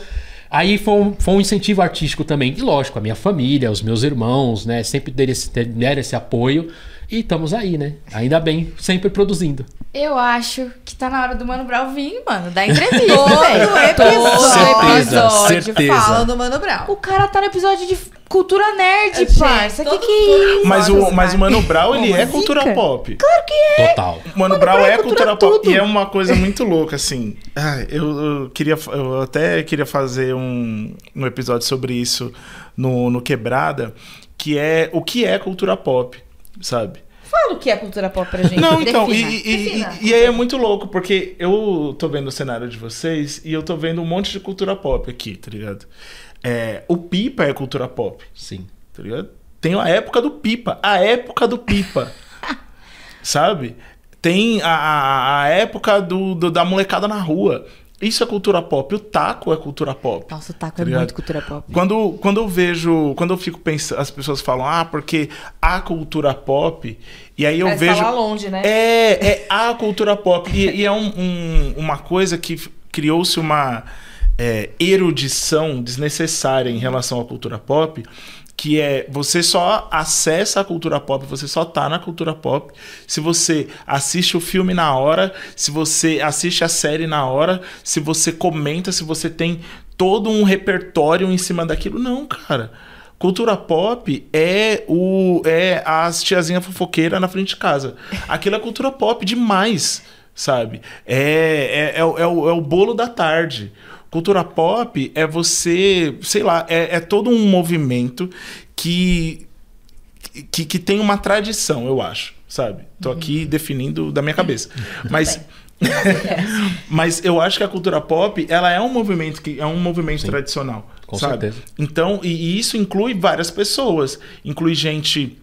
aí foi um, foi um incentivo artístico também. E lógico, a minha família, os meus irmãos, né? Sempre deram esse, deram esse apoio. E estamos aí, né? Ainda bem, sempre produzindo. Eu acho que tá na hora do Mano Brown vir, mano, da entrevista. Todo episódio, Certeza, certeza. fala do Mano Brown. O cara tá no episódio de cultura nerd, Gente, parça. Que que é isso? Mas o, mas o Mano Brown, ele é Zica. cultura pop. Total. O Mano Mano Brown Brown é é cultura cultura pop. E é uma coisa muito louca, assim. Ah, eu, eu queria, eu até queria fazer um, um episódio sobre isso no, no Quebrada, que é o que é cultura pop, sabe? Fala o que é cultura pop pra gente. Não, então, e, Defina. e- e- Defina. e aí é muito louco, porque eu tô vendo o cenário de vocês e eu tô vendo um monte de cultura pop aqui, tá ligado? É, o Pipa é cultura pop, Sim. tá ligado? Tem a época do Pipa, a época do Pipa, sabe? Tem a, a, a época do, do- da molecada na rua. Isso é cultura pop. O taco é cultura pop. Nossa, o taco Tá é ligado? muito cultura pop. Quando, quando eu vejo, quando eu fico pensando, as pessoas falam, ah, porque a cultura pop, e aí eu Parece que vejo. tá lá longe, né? É, é a cultura pop. E, e é um- um- uma coisa que criou-se uma é, erudição desnecessária em relação à cultura pop, que é você só acessa a cultura pop, você só tá na cultura pop se você assiste o filme na hora, se você assiste a série na hora, se você comenta, se você tem todo um repertório em cima daquilo. Não, cara. Cultura pop é o é as tiazinha fofoqueira na frente de casa. Aquilo é cultura pop demais, sabe? É, é, é, é o, é o bolo da tarde. Cultura pop é você, sei lá, é, é todo um movimento que, que, que tem uma tradição, eu acho, sabe? Tô aqui definindo da minha cabeça. Mas. Mas eu acho que a cultura pop, ela é um movimento que é um movimento tradicional, Com sabe? certeza. Então, e, e isso inclui várias pessoas, inclui gente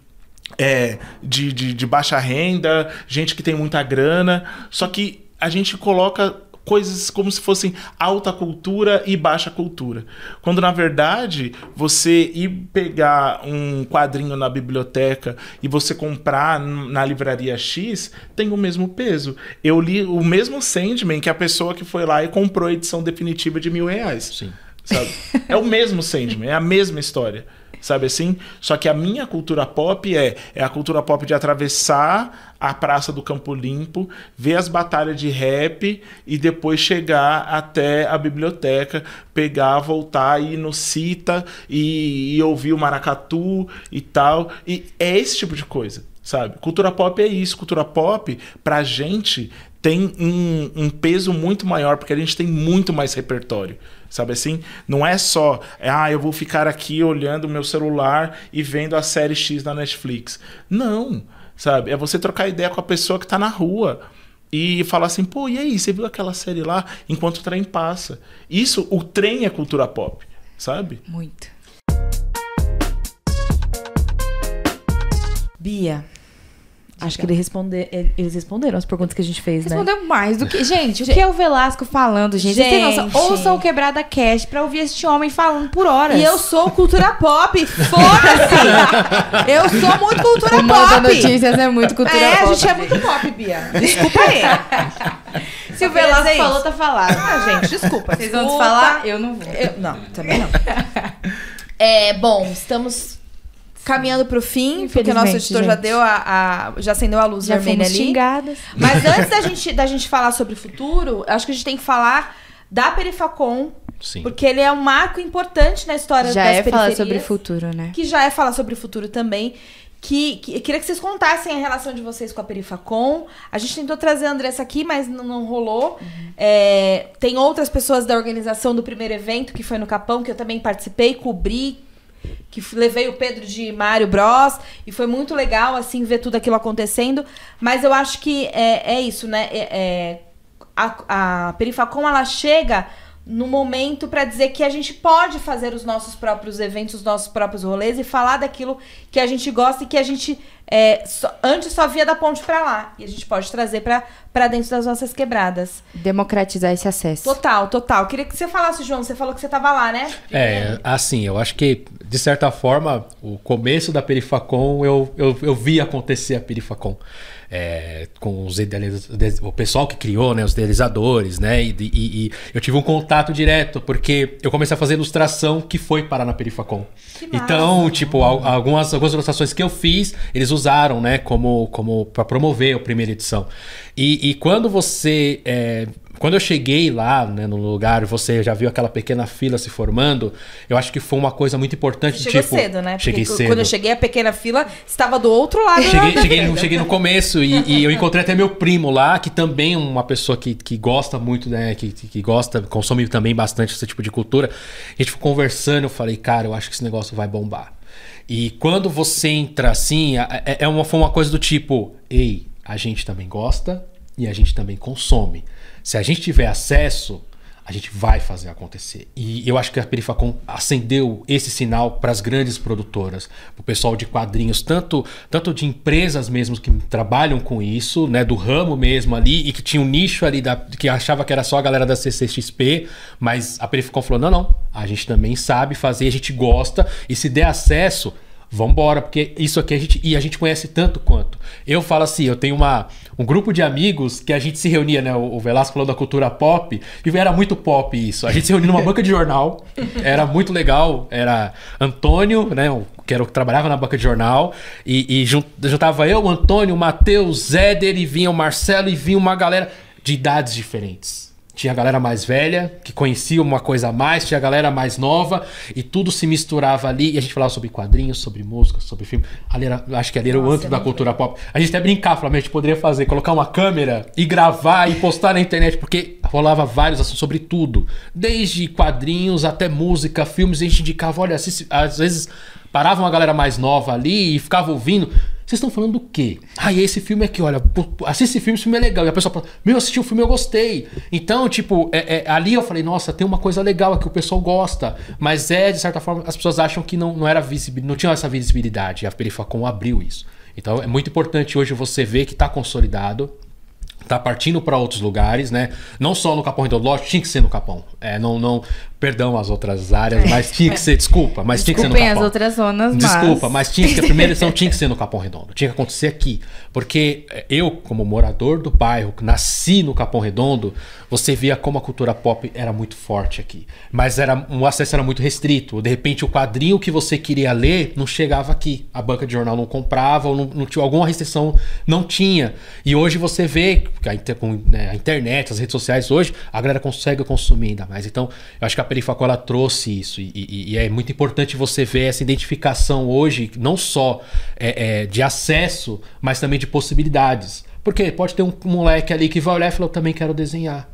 é, de, de, de baixa renda, gente que tem muita grana, só que a gente coloca coisas como se fossem alta cultura e baixa cultura. Quando na verdade você ir pegar um quadrinho na biblioteca e você comprar na livraria X tem o mesmo peso. Eu li o mesmo Sandman que a pessoa que foi lá e comprou a edição definitiva de mil reais Sim. sabe? É o mesmo Sandman, é a mesma história, sabe assim? Só que a minha cultura pop é, é a cultura pop de atravessar a Praça do Campo Limpo, ver as batalhas de rap e depois chegar até a biblioteca, pegar, voltar, ir no Cita e, e ouvir o Maracatu e tal. E é esse tipo de coisa, sabe? Cultura pop é isso. Cultura pop, pra gente, tem um, um peso muito maior, porque a gente tem muito mais repertório. Sabe assim? Não é só, ah, eu vou ficar aqui olhando o meu celular e vendo a série X na Netflix. Não, sabe? É você trocar ideia com a pessoa que tá na rua e falar assim, pô, e aí, você viu aquela série lá enquanto o trem passa? Isso, o trem é cultura pop, sabe? Muito. Bia, acho que ele responder, ele- eles responderam as perguntas que a gente fez, né? Respondeu mais do que. Gente, o que é o Velasco falando, gente? Vocês têm noção? Gente. Ouça o Quebrada Cast pra ouvir este homem falando por horas. E eu sou cultura pop, foda-se! Eu sou muito cultura O Manda pop! Notícias é muito cultura é, pop. a gente é muito pop, Bia. Desculpa aí. Se o Velasco dizer falou, isso. tá falado. Ah, gente, desculpa. Vocês vão desfalar? Eu não vou. Eu- não, também não. É, bom, estamos caminhando pro fim, porque o nosso editor já gente. deu a, a- já acendeu a luz Já vermelha fomos ali. xingadas. Mas antes da gente, da gente falar sobre o futuro, acho que a gente tem que falar da Perifacom, Sim. porque ele é um marco importante na história Já das é falar periferias, sobre futuro, né? que já é falar sobre o futuro também. Que, que- eu queria que vocês contassem a relação de vocês com a Perifacom. A gente tentou trazer a Andressa aqui, mas não, não rolou. É, tem outras pessoas da organização do primeiro evento, que foi no Capão, que eu também participei, cobri, que levei o Pedro de Mario Bros. E foi muito legal, assim, ver tudo aquilo acontecendo. Mas eu acho que é, é isso, né? É, é, a, a Perifacom, ela chega no momento para dizer que a gente pode fazer os nossos próprios eventos, os nossos próprios rolês e falar daquilo que a gente gosta e que a gente é, só- antes só via da ponte para lá. E a gente pode trazer para dentro das nossas quebradas. Democratizar esse acesso. Total, total. Queria que você falasse, João. Você falou que você tava lá, né? É, assim, eu acho que, de certa forma, o começo da Perifacom, eu, eu, eu vi acontecer a Perifacom. É, com os o pessoal que criou, né, os idealizadores, né, e, e- e eu tive um contato direto, porque eu comecei a fazer ilustração que foi parar na Perifacom. Que massa. Então, tipo, al- algumas, algumas ilustrações que eu fiz, eles usaram, né, como, como para promover a primeira edição. E, e quando você. é, quando eu cheguei lá, né, no lugar, você já viu aquela pequena fila se formando, eu acho que foi uma coisa muito importante. Você chegou tipo, cedo, né? Porque Cheguei cedo. Quando eu cheguei, a pequena fila estava do outro lado. Cheguei, cheguei, cheguei no começo e, e eu encontrei até meu primo lá, que também é uma pessoa que, que gosta muito, né? Que, que gosta, consome também bastante esse tipo de cultura. A gente foi conversando, eu falei, cara, eu acho que esse negócio vai bombar. E quando você entra assim, é, é uma, foi uma coisa do tipo, ei, a gente também gosta e a gente também consome. Se a gente tiver acesso, a gente vai fazer acontecer. E eu acho que a Perifacom acendeu esse sinal para as grandes produtoras, para o pessoal de quadrinhos, tanto, tanto de empresas mesmo que trabalham com isso, né, do ramo mesmo ali, e que tinha um nicho ali da, que achava que era só a galera da CCXP, mas a Perifacom falou: não, não, a gente também sabe fazer, a gente gosta, e se der acesso. Vambora, porque isso aqui a gente. E a gente conhece tanto quanto. Eu falo assim, eu tenho uma, um grupo de amigos que a gente se reunia, né? O Velasco falou da cultura pop, e era muito pop isso. A gente se reunia numa banca de jornal, era muito legal. Era Antônio, né? Que era o que trabalhava na banca de jornal, e, e jun- juntava eu, o Antônio, o Matheus, Zéder, e vinha o Marcelo, e vinha uma galera de idades diferentes. Tinha a galera mais velha, que conhecia uma coisa a mais, tinha a galera mais nova, e tudo se misturava ali, e a gente falava sobre quadrinhos, sobre música, sobre filme. Ali era, acho que ali era o Nossa, antro é da cultura pop. A gente até brincava, falava, a gente poderia fazer, colocar uma câmera e gravar e postar na internet, porque rolava vários assuntos sobre tudo. Desde quadrinhos até música, filmes, a gente indicava, olha, assiste- às vezes parava uma galera mais nova ali e ficava ouvindo. Vocês estão falando do quê? Ah, e esse filme aqui, olha, assiste esse filme, esse filme é legal. E a pessoa fala, meu, assisti o filme, eu gostei. Então, tipo, é- é, ali eu falei, nossa, tem uma coisa legal aqui, o pessoal gosta. Mas é, de certa forma, as pessoas acham que não, não era visibilidade, não tinha essa visibilidade. E a Perifacom abriu isso. Então, é muito importante hoje você ver que está consolidado, tá partindo para outros lugares, né? Não só no Capão Redondo, lógico, tinha que ser no Capão. É, não, não, perdão as outras áreas, mas tinha que ser, desculpa, mas tinha que ser no Capão. as outras zonas, mas... Desculpa, mas tinha que a primeira edição tinha que ser no Capão Redondo, tinha que acontecer aqui, porque eh, eu, como morador do bairro, que nasci no Capão Redondo, você via como a cultura pop era muito forte aqui, mas era o acesso era muito restrito. De repente, o quadrinho que você queria ler não chegava aqui, a banca de jornal não comprava, ou não, não tinha alguma restrição, não tinha. E hoje você vê que a, inter- com, né, a internet, as redes sociais hoje, a galera consegue consumir ainda mais. Então, eu acho que a Perifacol ela trouxe isso e, e- e é muito importante você ver essa identificação hoje, não só é, é, de acesso, mas também de possibilidades. Porque pode ter um moleque ali que vai olhar e falar, eu também quero desenhar.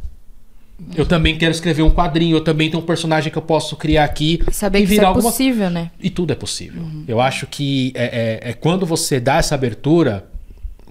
Eu também quero escrever um quadrinho, eu também tenho um personagem que eu posso criar aqui Saber e que isso virar é alguma possível, né? e tudo é possível. Eu acho que é, é- é quando você dá essa abertura,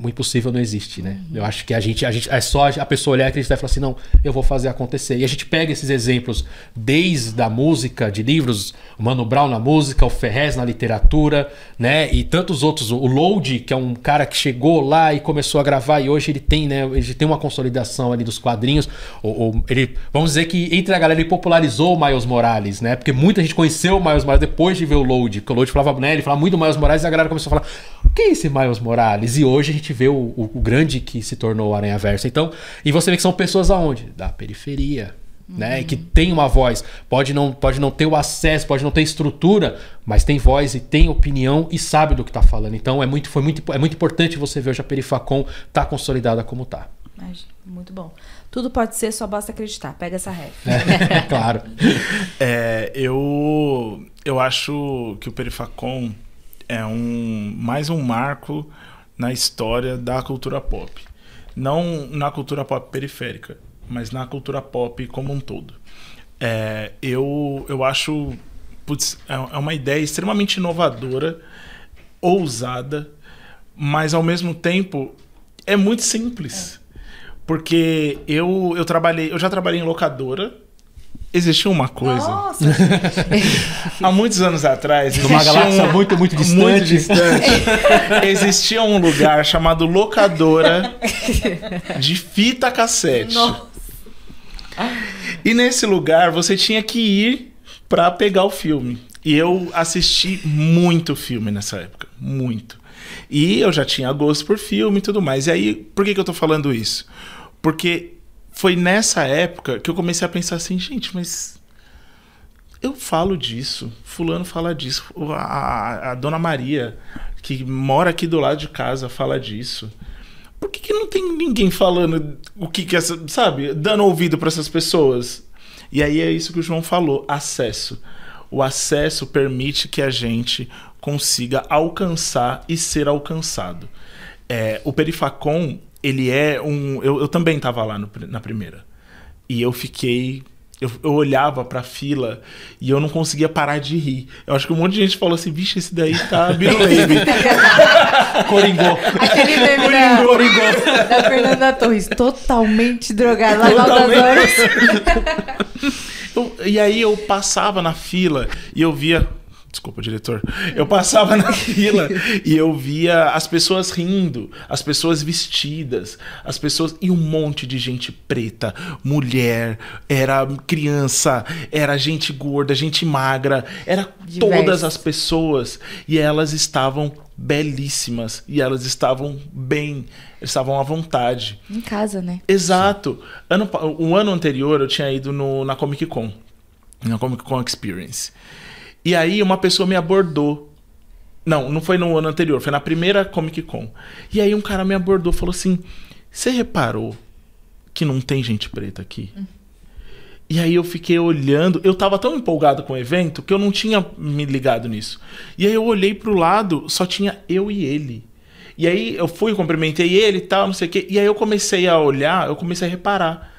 o impossível não existe, né? Eu acho que a gente, a gente é só a pessoa olhar e acreditar e falar assim, não, eu vou fazer acontecer. E a gente pega esses exemplos desde a música, de livros, o Mano Brown na música, o Ferrez na literatura, né? E tantos outros. O Load, que é um cara que chegou lá e começou a gravar e hoje ele tem, né? Ele tem uma consolidação ali dos quadrinhos. O, o- ele, vamos dizer que entre a galera ele popularizou o Miles Morales, né? Porque muita gente conheceu o Miles Morales depois de ver o Load. Porque o Load falava, né? Ele falava muito do Miles Morales e a galera começou a falar: o que é esse Miles Morales? E hoje a gente vê o, o- o grande que se tornou o Aranha Versa. Então, e você vê que são pessoas aonde? Da periferia. Né? E que tem uma voz, pode não, pode não ter o acesso, pode não ter estrutura, mas tem voz e tem opinião e sabe do que está falando. Então é muito, foi muito, é muito importante você ver hoje a Perifacom tá consolidada como tá. Muito bom. Tudo pode ser, só basta acreditar. Pega essa ref. É, claro. É, eu, eu acho que o Perifacom é um mais um marco na história da cultura pop. Não na cultura pop periférica, mas na cultura pop como um todo. É, eu, eu acho putz, é é uma ideia extremamente inovadora, ousada, mas ao mesmo tempo é muito simples. Porque eu, eu trabalhei, eu já trabalhei em locadora. Existia uma coisa. Nossa, Há muitos anos atrás, Numa existia galáxia um- muito, muito distante. muito distante, existia um lugar chamado locadora de fita cassete. Nossa. E nesse lugar você tinha que ir pra pegar o filme. E eu assisti muito filme nessa época, muito. E eu já tinha gosto por filme e tudo mais. E aí, por que, que eu tô falando isso? Porque foi nessa época que eu comecei a pensar assim, gente, mas eu falo disso, fulano fala disso, a, a- dona Maria, que mora aqui do lado de casa, fala disso. Por que, que não tem ninguém falando o que que essa, sabe, dando ouvido para essas pessoas? E aí é isso que o João falou, acesso. O acesso permite que a gente consiga alcançar e ser alcançado. É, o Perifacom, ele é um. Eu, eu também estava lá no na primeira. E eu fiquei. Eu, eu olhava pra fila e eu não conseguia parar de rir. Eu acho que um monte de gente falou assim: bicho, esse daí tá Biruleibe. Coringou. Aquele meme da, da Fernanda Torres, totalmente drogada lá Totalmente. Eu- e aí eu passava na fila e eu via. Desculpa, diretor. Eu passava na fila e eu via as pessoas rindo, as pessoas vestidas, as pessoas. E um monte de gente preta, mulher, era criança, era gente gorda, gente magra, era todas as pessoas. E elas estavam belíssimas. E elas estavam bem, estavam à vontade. Em casa, né? Exato. Ano, o ano anterior eu tinha ido no, na Comic Con, na Comic Con Experience. E aí uma pessoa me abordou. Não, não foi no ano anterior, foi na primeira Comic Con. E aí um cara me abordou falou assim: Você reparou que não tem gente preta aqui? E aí eu fiquei olhando, eu tava tão empolgado com o evento que eu não tinha me ligado nisso. E aí eu olhei pro lado, só tinha eu e ele. E aí eu fui, cumprimentei ele e tal, não sei o quê. E aí eu comecei a olhar, eu comecei a reparar.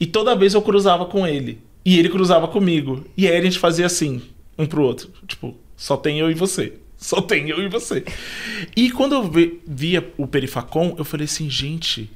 E toda vez eu cruzava com ele. E ele cruzava comigo. E aí a gente fazia assim, um pro outro. Tipo, só tem eu e você. Só tem eu e você. E quando eu vi- via o Perifacom, eu falei assim, gente,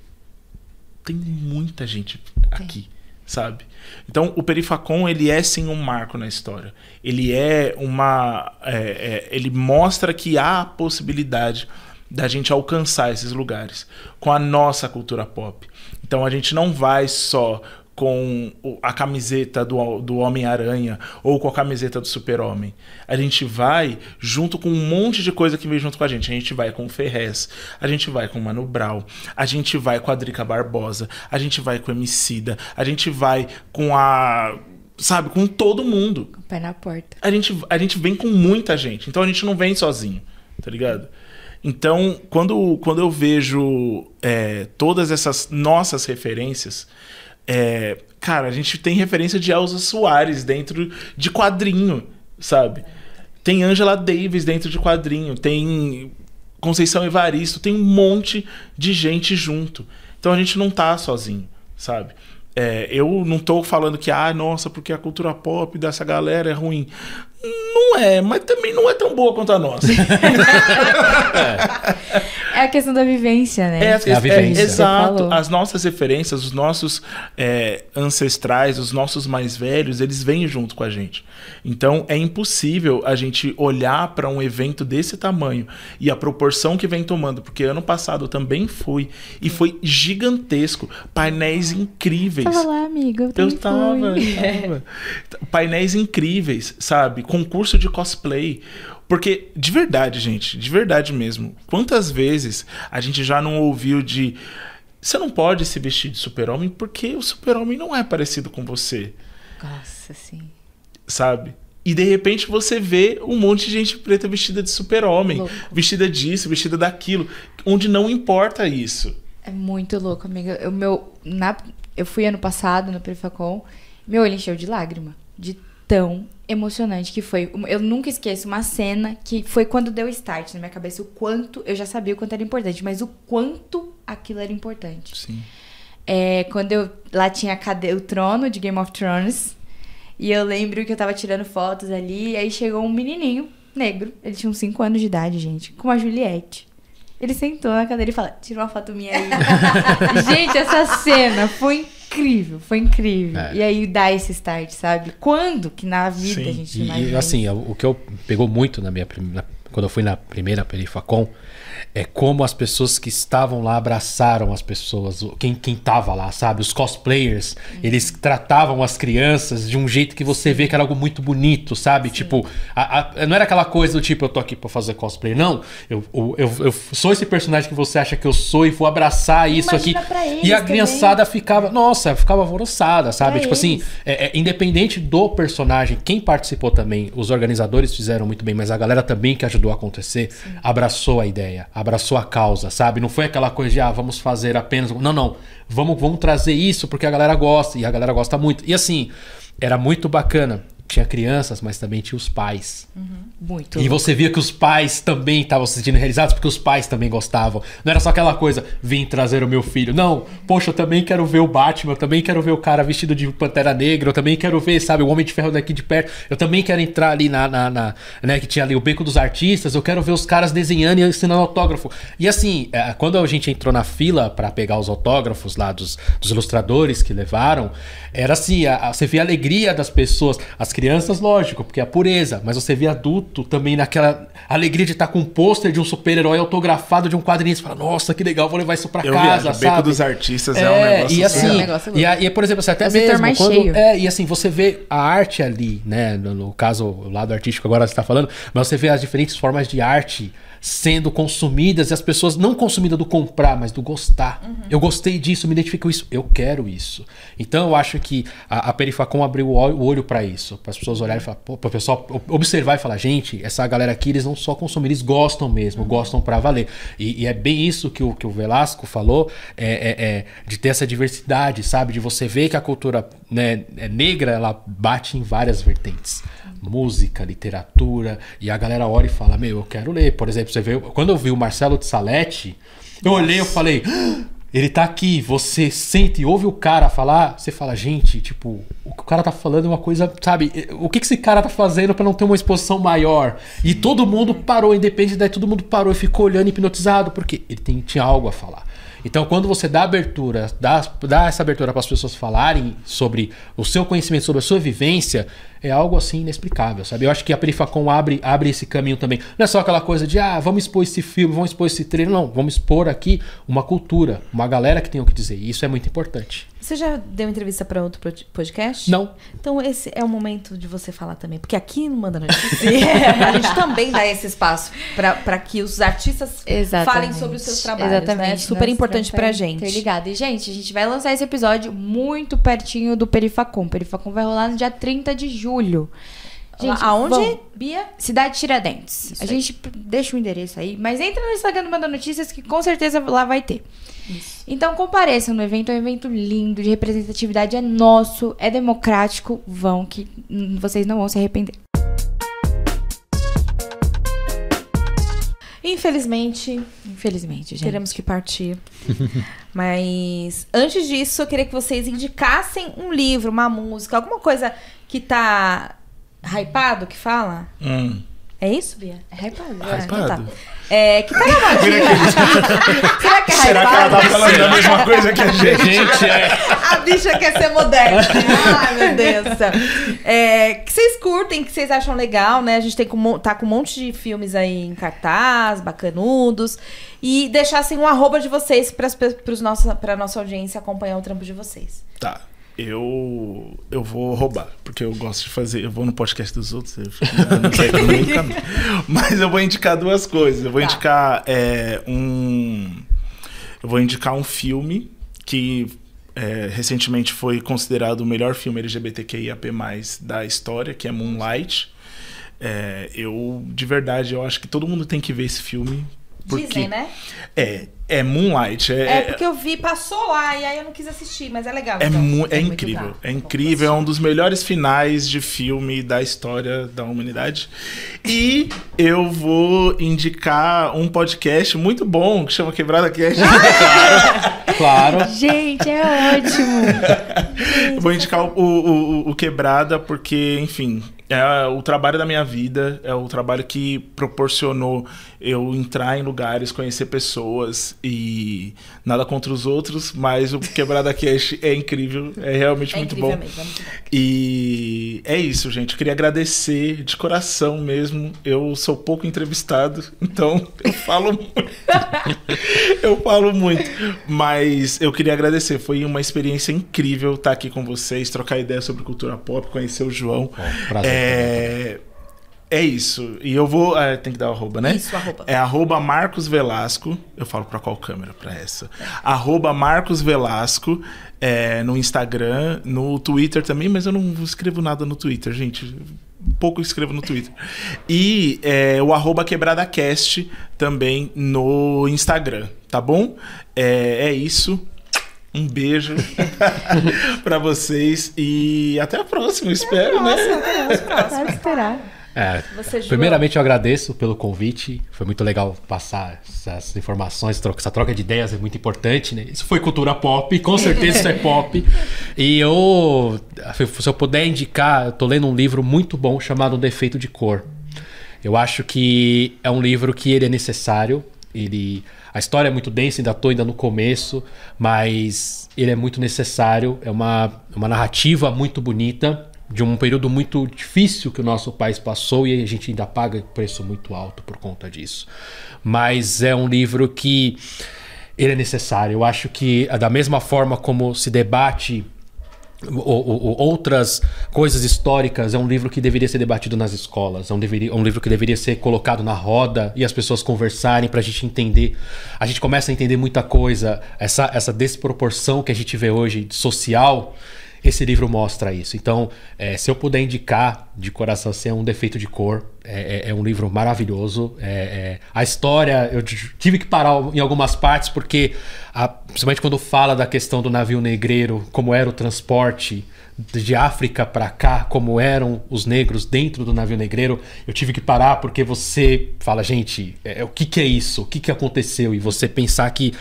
tem muita gente aqui, sabe? Então, o Perifacom, ele é sim um marco na história. Ele é uma... é, é, ele mostra que há a possibilidade da gente alcançar esses lugares com a nossa cultura pop. Então, a gente não vai só com a camiseta do, do Homem-Aranha ou com a camiseta do Super-Homem. A gente vai junto com um monte de coisa que vem junto com a gente. A gente vai com o Ferrez, a gente vai com o Mano Brown, a gente vai com a Drica Barbosa, a gente vai com o Emicida, a gente vai com a... Sabe, com todo mundo. Com o pé na porta. A gente, a gente vem com muita gente, então a gente não vem sozinho, tá ligado? Então, quando, quando eu vejo é, todas essas nossas referências, é, cara, a gente tem referência de Elza Soares dentro de quadrinho, sabe? Tem Angela Davis dentro de quadrinho, tem Conceição Evaristo, tem um monte de gente junto. Então a gente não tá sozinho, sabe? É, eu não tô falando que, ah, nossa, porque a cultura pop dessa galera é ruim. Não é, mas também não é tão boa quanto a nossa. É a questão da vivência, né? É, É a vivência. Você exato. As nossas referências, os nossos é, ancestrais, os nossos mais velhos, eles vêm junto com a gente. Então é impossível a gente olhar para um evento desse tamanho e a proporção que vem tomando, porque ano passado eu também fui e foi gigantesco, painéis incríveis. Tava lá, amigo. Eu, Eu também tava, fui. eu tava. Painéis incríveis, sabe? Concurso de cosplay. Porque, de verdade, gente, de verdade mesmo, quantas vezes a gente já não ouviu de. Você não pode se vestir de super-homem porque o super-homem não é parecido com você, Nossa, sim. sabe? E de repente você vê um monte de gente preta vestida de super-homem, vestida disso, vestida daquilo, onde não importa isso. É muito louco, amiga. Eu, meu, na, eu fui ano passado no Perifacom, meu olho encheu de lágrima. De tão emocionante que foi. Eu nunca esqueço uma cena que foi quando deu start na minha cabeça o quanto. Eu já sabia o quanto era importante, mas o quanto aquilo era importante. Sim. É, quando eu lá tinha a cade- o trono de Game of Thrones. E eu lembro que eu tava tirando fotos ali, e aí chegou um menininho negro. Ele tinha uns 5 anos de idade, gente, com uma Juliette. Ele sentou na cadeira e falou: tira uma foto minha aí. gente, essa cena foi incrível, foi incrível. É. E aí dá esse start, sabe? Quando que na vida Sim, a gente imagina e, assim, isso? o que eu pegou muito na minha prim- na- quando eu fui na primeira Perifacom é como as pessoas que estavam lá abraçaram as pessoas, quem quem tava lá, sabe? Os cosplayers, eles tratavam as crianças de um jeito que você vê que era algo muito bonito, sabe? Tipo, a- a- não era aquela coisa do tipo, eu tô aqui pra fazer cosplay, não. Eu, eu, eu, eu sou esse personagem que você acha que eu sou e vou abraçar isso Imagina aqui. e a também. criançada ficava, nossa, ficava alvoroçada, sabe? Pra tipo assim, eles. é, é, independente do personagem, quem participou também, os organizadores fizeram muito bem, mas a galera também que ajudou a acontecer, abraçou a ideia, abraçou a causa, sabe? Não foi aquela coisa de, ah, vamos fazer apenas. Não, não. Vamos, vamos trazer isso porque a galera gosta, e a galera gosta muito. E assim, era muito bacana. Tinha crianças, mas também tinha os pais. Muito. E você via que os pais também estavam se sentindo realizados porque os pais também gostavam. Não era só aquela coisa, vim trazer o meu filho. Não, poxa, eu também quero ver o Batman, eu também quero ver o cara vestido de Pantera Negra, eu também quero ver, sabe, o Homem de Ferro daqui de perto. Eu também quero entrar ali na, na, na- né, que tinha ali o Beco dos Artistas, eu quero ver os caras desenhando e ensinando autógrafo. E assim, é, quando a gente entrou na fila pra pegar os autógrafos lá dos, dos ilustradores que levaram, era assim, a- a- você via a alegria das pessoas, as crianças, lógico, porque é a pureza, mas você via adulto também naquela alegria de estar com um pôster de um super-herói autografado de um quadrinho, você fala, nossa, que legal, vou levar isso pra Eu casa, viajo, o Beco sabe? dos Artistas é, um negócio e assim, É um negócio e, a- e, por exemplo, assim, até É mesmo mais quando, cheio. é, e assim, você vê a arte ali, né, no, no caso, o lado artístico agora você tá falando, mas você vê as diferentes formas de arte sendo consumidas e as pessoas não consumidas do comprar, mas do gostar. Eu gostei disso, me identifico com isso, eu quero isso. Então eu acho que a, a Perifacom abriu o ol- o olho para isso, para as pessoas olharem e falar, para o pessoal ob- observar e falar, gente, essa galera aqui eles não só consomem, eles gostam mesmo, gostam para valer. E, e é bem isso que o, que o Velasco falou, é, é- é de ter essa diversidade, sabe, de você ver que a cultura né, é negra ela bate em várias vertentes música, literatura, e a galera olha e fala: Meu, eu quero ler. Por exemplo, você vê, quando eu vi o Marcelo de Salete, eu olhei e falei. "Ah, Ele tá aqui, você sente e ouve o cara falar, você fala, gente, tipo, o que o cara tá falando é uma coisa, sabe? O que que esse cara tá fazendo pra não ter uma exposição maior? E todo mundo parou, independente daí, todo mundo parou e ficou olhando hipnotizado, porque ele tem- tinha algo a falar. Então, quando você dá abertura, dá, dá essa abertura para as pessoas falarem sobre o seu conhecimento, sobre a sua vivência, é algo assim inexplicável, sabe? Eu acho que a Perifacom abre, abre esse caminho também. Não é só aquela coisa de, ah, vamos expor esse filme, vamos expor esse trailer. Não, vamos expor aqui uma cultura, uma galera que tem o que dizer. E isso é muito importante. Você já deu entrevista para outro pod- podcast? Não. Então esse é o momento de você falar também, porque aqui no Manda Notícia a gente também dá esse espaço para que os artistas Exatamente. falem sobre os seus trabalhos. Exatamente. né? Super Nós importante estamos pra gente. Interligado. E, gente, a gente vai lançar esse episódio muito pertinho do Perifacom. Perifacom vai rolar no dia 30 de julho. Gente, Aonde, vão- Bia? Cidade Tiradentes. a gente p- deixa o endereço aí, mas entra no Instagram do Manda Notícias que com certeza lá vai ter. Então compareçam no evento, é um evento lindo, de representatividade, é nosso, é democrático. Vão que vocês não vão se arrepender. Infelizmente, Infelizmente, gente. teremos que partir. Mas antes disso, eu queria que vocês indicassem um livro, uma música, alguma coisa que tá hypado, que fala? Hum. É isso, Bia? É hypado. Ah, então tá. É, que tá na modinha. Será que é Será que ela tá falando a mesma coisa que a gente? Gente, é. A bicha quer ser moderna. Ai, meu Deus do céu. É, que vocês curtem, que vocês acham legal, né? A gente tem com, tá com um monte de filmes aí em cartaz, bacanudos. E deixassem um arroba de vocês pros nossa, pra nossa audiência acompanhar o trampo de vocês. Tá. Eu, eu vou roubar, porque eu gosto de fazer. Eu vou no podcast dos outros, eu fico do caminho. Mas eu vou indicar duas coisas. Eu vou Tá. indicar é, um. Eu vou indicar um filme que é, recentemente foi considerado o melhor filme LGBTQIAP+, da história, que é Moonlight. É, eu, de verdade, eu acho que todo mundo tem que ver esse filme. Porque Disney, né? É, é Moonlight. É, É, porque eu vi, passou lá e aí eu não quis assistir, mas é legal. É, então. mu- é muito incrível. legal. É incrível. É um dos melhores finais de filme da história da humanidade. E eu vou indicar um podcast muito bom que chama Quebrada Cast. Claro. Gente, é ótimo. Eu vou indicar o, o- o Quebrada porque, enfim, é o trabalho da minha vida, é o trabalho que proporcionou eu entrar em lugares, conhecer pessoas e nada contra os outros, mas o Quebrada Cast é incrível, é realmente É muito bom. mesmo, é muito bom. E é isso, gente. Eu queria agradecer de coração mesmo. Eu sou pouco entrevistado, então eu falo muito. eu falo muito. Mas eu queria agradecer. Foi uma experiência incrível estar aqui com vocês, trocar ideia sobre cultura pop, conhecer o João. prazer. É, é isso. E eu vou. é, tem que dar o arroba, né? Isso, arroba. É arroba Marcos Velasco. Eu falo pra qual câmera? Pra essa. Arroba Marcos Velasco é, no Instagram, no Twitter também, mas eu não escrevo nada no Twitter, gente. Pouco escrevo no Twitter. E é, o arroba QuebradaCast também no Instagram, tá bom? É, é isso. Um beijo pra vocês e até a próxima, espero, né? Pode esperar. É, primeiramente eu agradeço pelo convite. Foi muito legal passar essas informações, essa troca de ideias é muito importante, né? Isso foi cultura pop, com certeza isso é pop. E eu, se eu puder indicar, eu tô lendo um livro muito bom chamado Defeito de Cor. Eu acho que é um livro que ele é necessário. Ele, a história é muito densa, ainda tô ainda no começo, mas ele é muito necessário. É uma, uma narrativa muito bonita de um período muito difícil que o nosso país passou e a gente ainda paga preço muito alto por conta disso. Mas é um livro que ele é necessário. Eu acho que da mesma forma como se debate outras coisas históricas é um livro que deveria ser debatido nas escolas é um, deveria- um livro que deveria ser colocado na roda e as pessoas conversarem para a gente entender a gente começa a entender muita coisa essa, essa desproporção que a gente vê hoje social esse livro mostra isso. Então é, se eu puder indicar de coração se é um defeito de cor é, é- é um livro maravilhoso. É- é- a história eu tive que parar em algumas partes porque a- principalmente quando fala da questão do navio negreiro como era o transporte de África para cá, como eram os negros dentro do navio negreiro, eu tive que parar porque você fala, gente, é, o que, que é isso? O que, que aconteceu? E você pensar que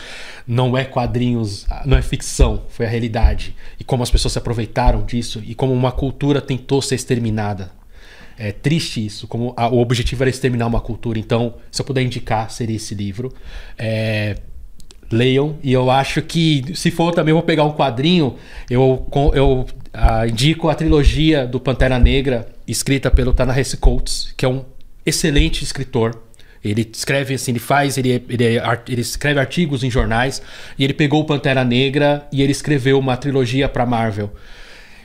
não é quadrinhos, não é ficção, foi a realidade. E como as pessoas se aproveitaram disso e como uma cultura tentou ser exterminada. É triste isso, como a- o objetivo era exterminar uma cultura. Então, se eu puder indicar, seria esse livro. É, leiam. E eu acho que, se for também, vou pegar um quadrinho. Eu, eu ah, indico a trilogia do Pantera Negra, escrita pelo Ta-Nehisi Coates, que é um excelente escritor. Ele escreve assim, ele faz, ele, é- ele, é ele escreve artigos em jornais e ele pegou o Pantera Negra e ele escreveu uma trilogia para Marvel.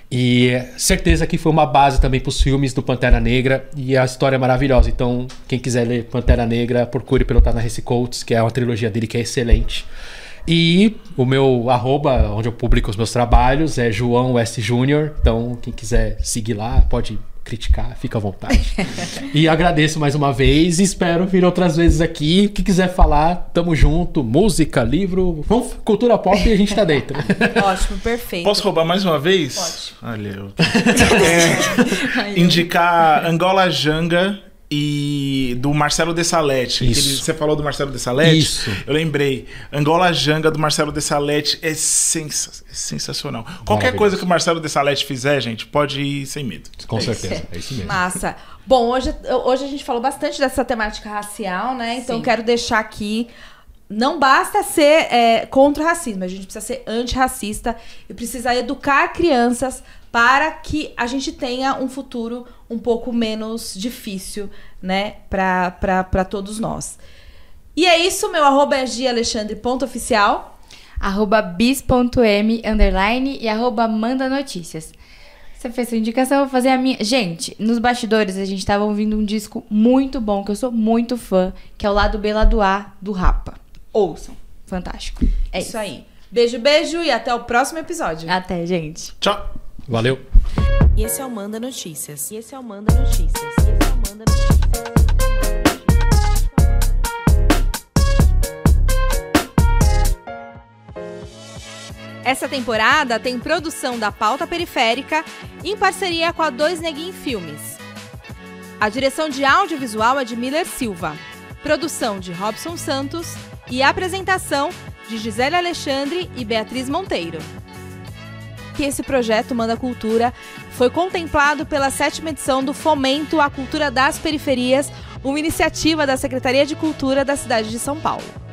E certeza que foi uma base também para os filmes do Pantera Negra e a história é maravilhosa. Então, quem quiser ler Pantera Negra, procure pelo Ta-Nehisi Coates, que é uma trilogia dele que é excelente. E o meu arroba, onde eu publico os meus trabalhos, é João S. Júnior. Então, quem quiser seguir lá, pode criticar, fica à vontade. e agradeço mais uma vez e espero vir outras vezes aqui. O que quiser falar, tamo junto. Música, livro, vamos, cultura pop e a gente tá dentro. Ótimo, perfeito. Posso roubar mais uma vez? Pode. Olha, eu. É, indicar Angola Janga e do Marcelo Dessalete. Isso. Você falou do Marcelo Dessalete? Isso. Eu lembrei. Angola Janga do Marcelo Dessalete é, sensa- é sensacional. Qualquer coisa que o Marcelo Dessalete fizer, gente, pode ir sem medo. Com certeza, é isso mesmo. Massa. Bom, hoje, hoje a gente falou bastante dessa temática racial, né? Então Sim. quero deixar aqui. Não basta ser é, contra o racismo, a gente precisa ser antirracista e precisa educar crianças para que a gente tenha um futuro um pouco menos difícil, né, para todos nós. E é isso, meu arroba é gialexandre.oficial. arroba bis.m, underline, e arroba manda notícias. Você fez sua indicação, eu vou fazer a minha. Gente, nos bastidores a gente tava ouvindo um disco muito bom, que eu sou muito fã, que é o lado B, lado A, do Rapa. Ouçam. Fantástico. É isso. isso aí. Beijo, beijo e até o próximo episódio. Até, gente. Tchau! Valeu. E esse é o Manda Notícias. E esse é o Manda Notícias. E esse é o Manda Notícias. Essa temporada tem produção da Pauta Periférica em parceria com a Dois Neguin Filmes. A direção de audiovisual é de Miller Silva, produção de Robson Santos e apresentação de Gisele Alexandre e Beatriz Monteiro. Que esse projeto Manda Cultura foi contemplado pela sétima edição do Fomento à Cultura das Periferias, uma iniciativa da Secretaria de Cultura da cidade de São Paulo.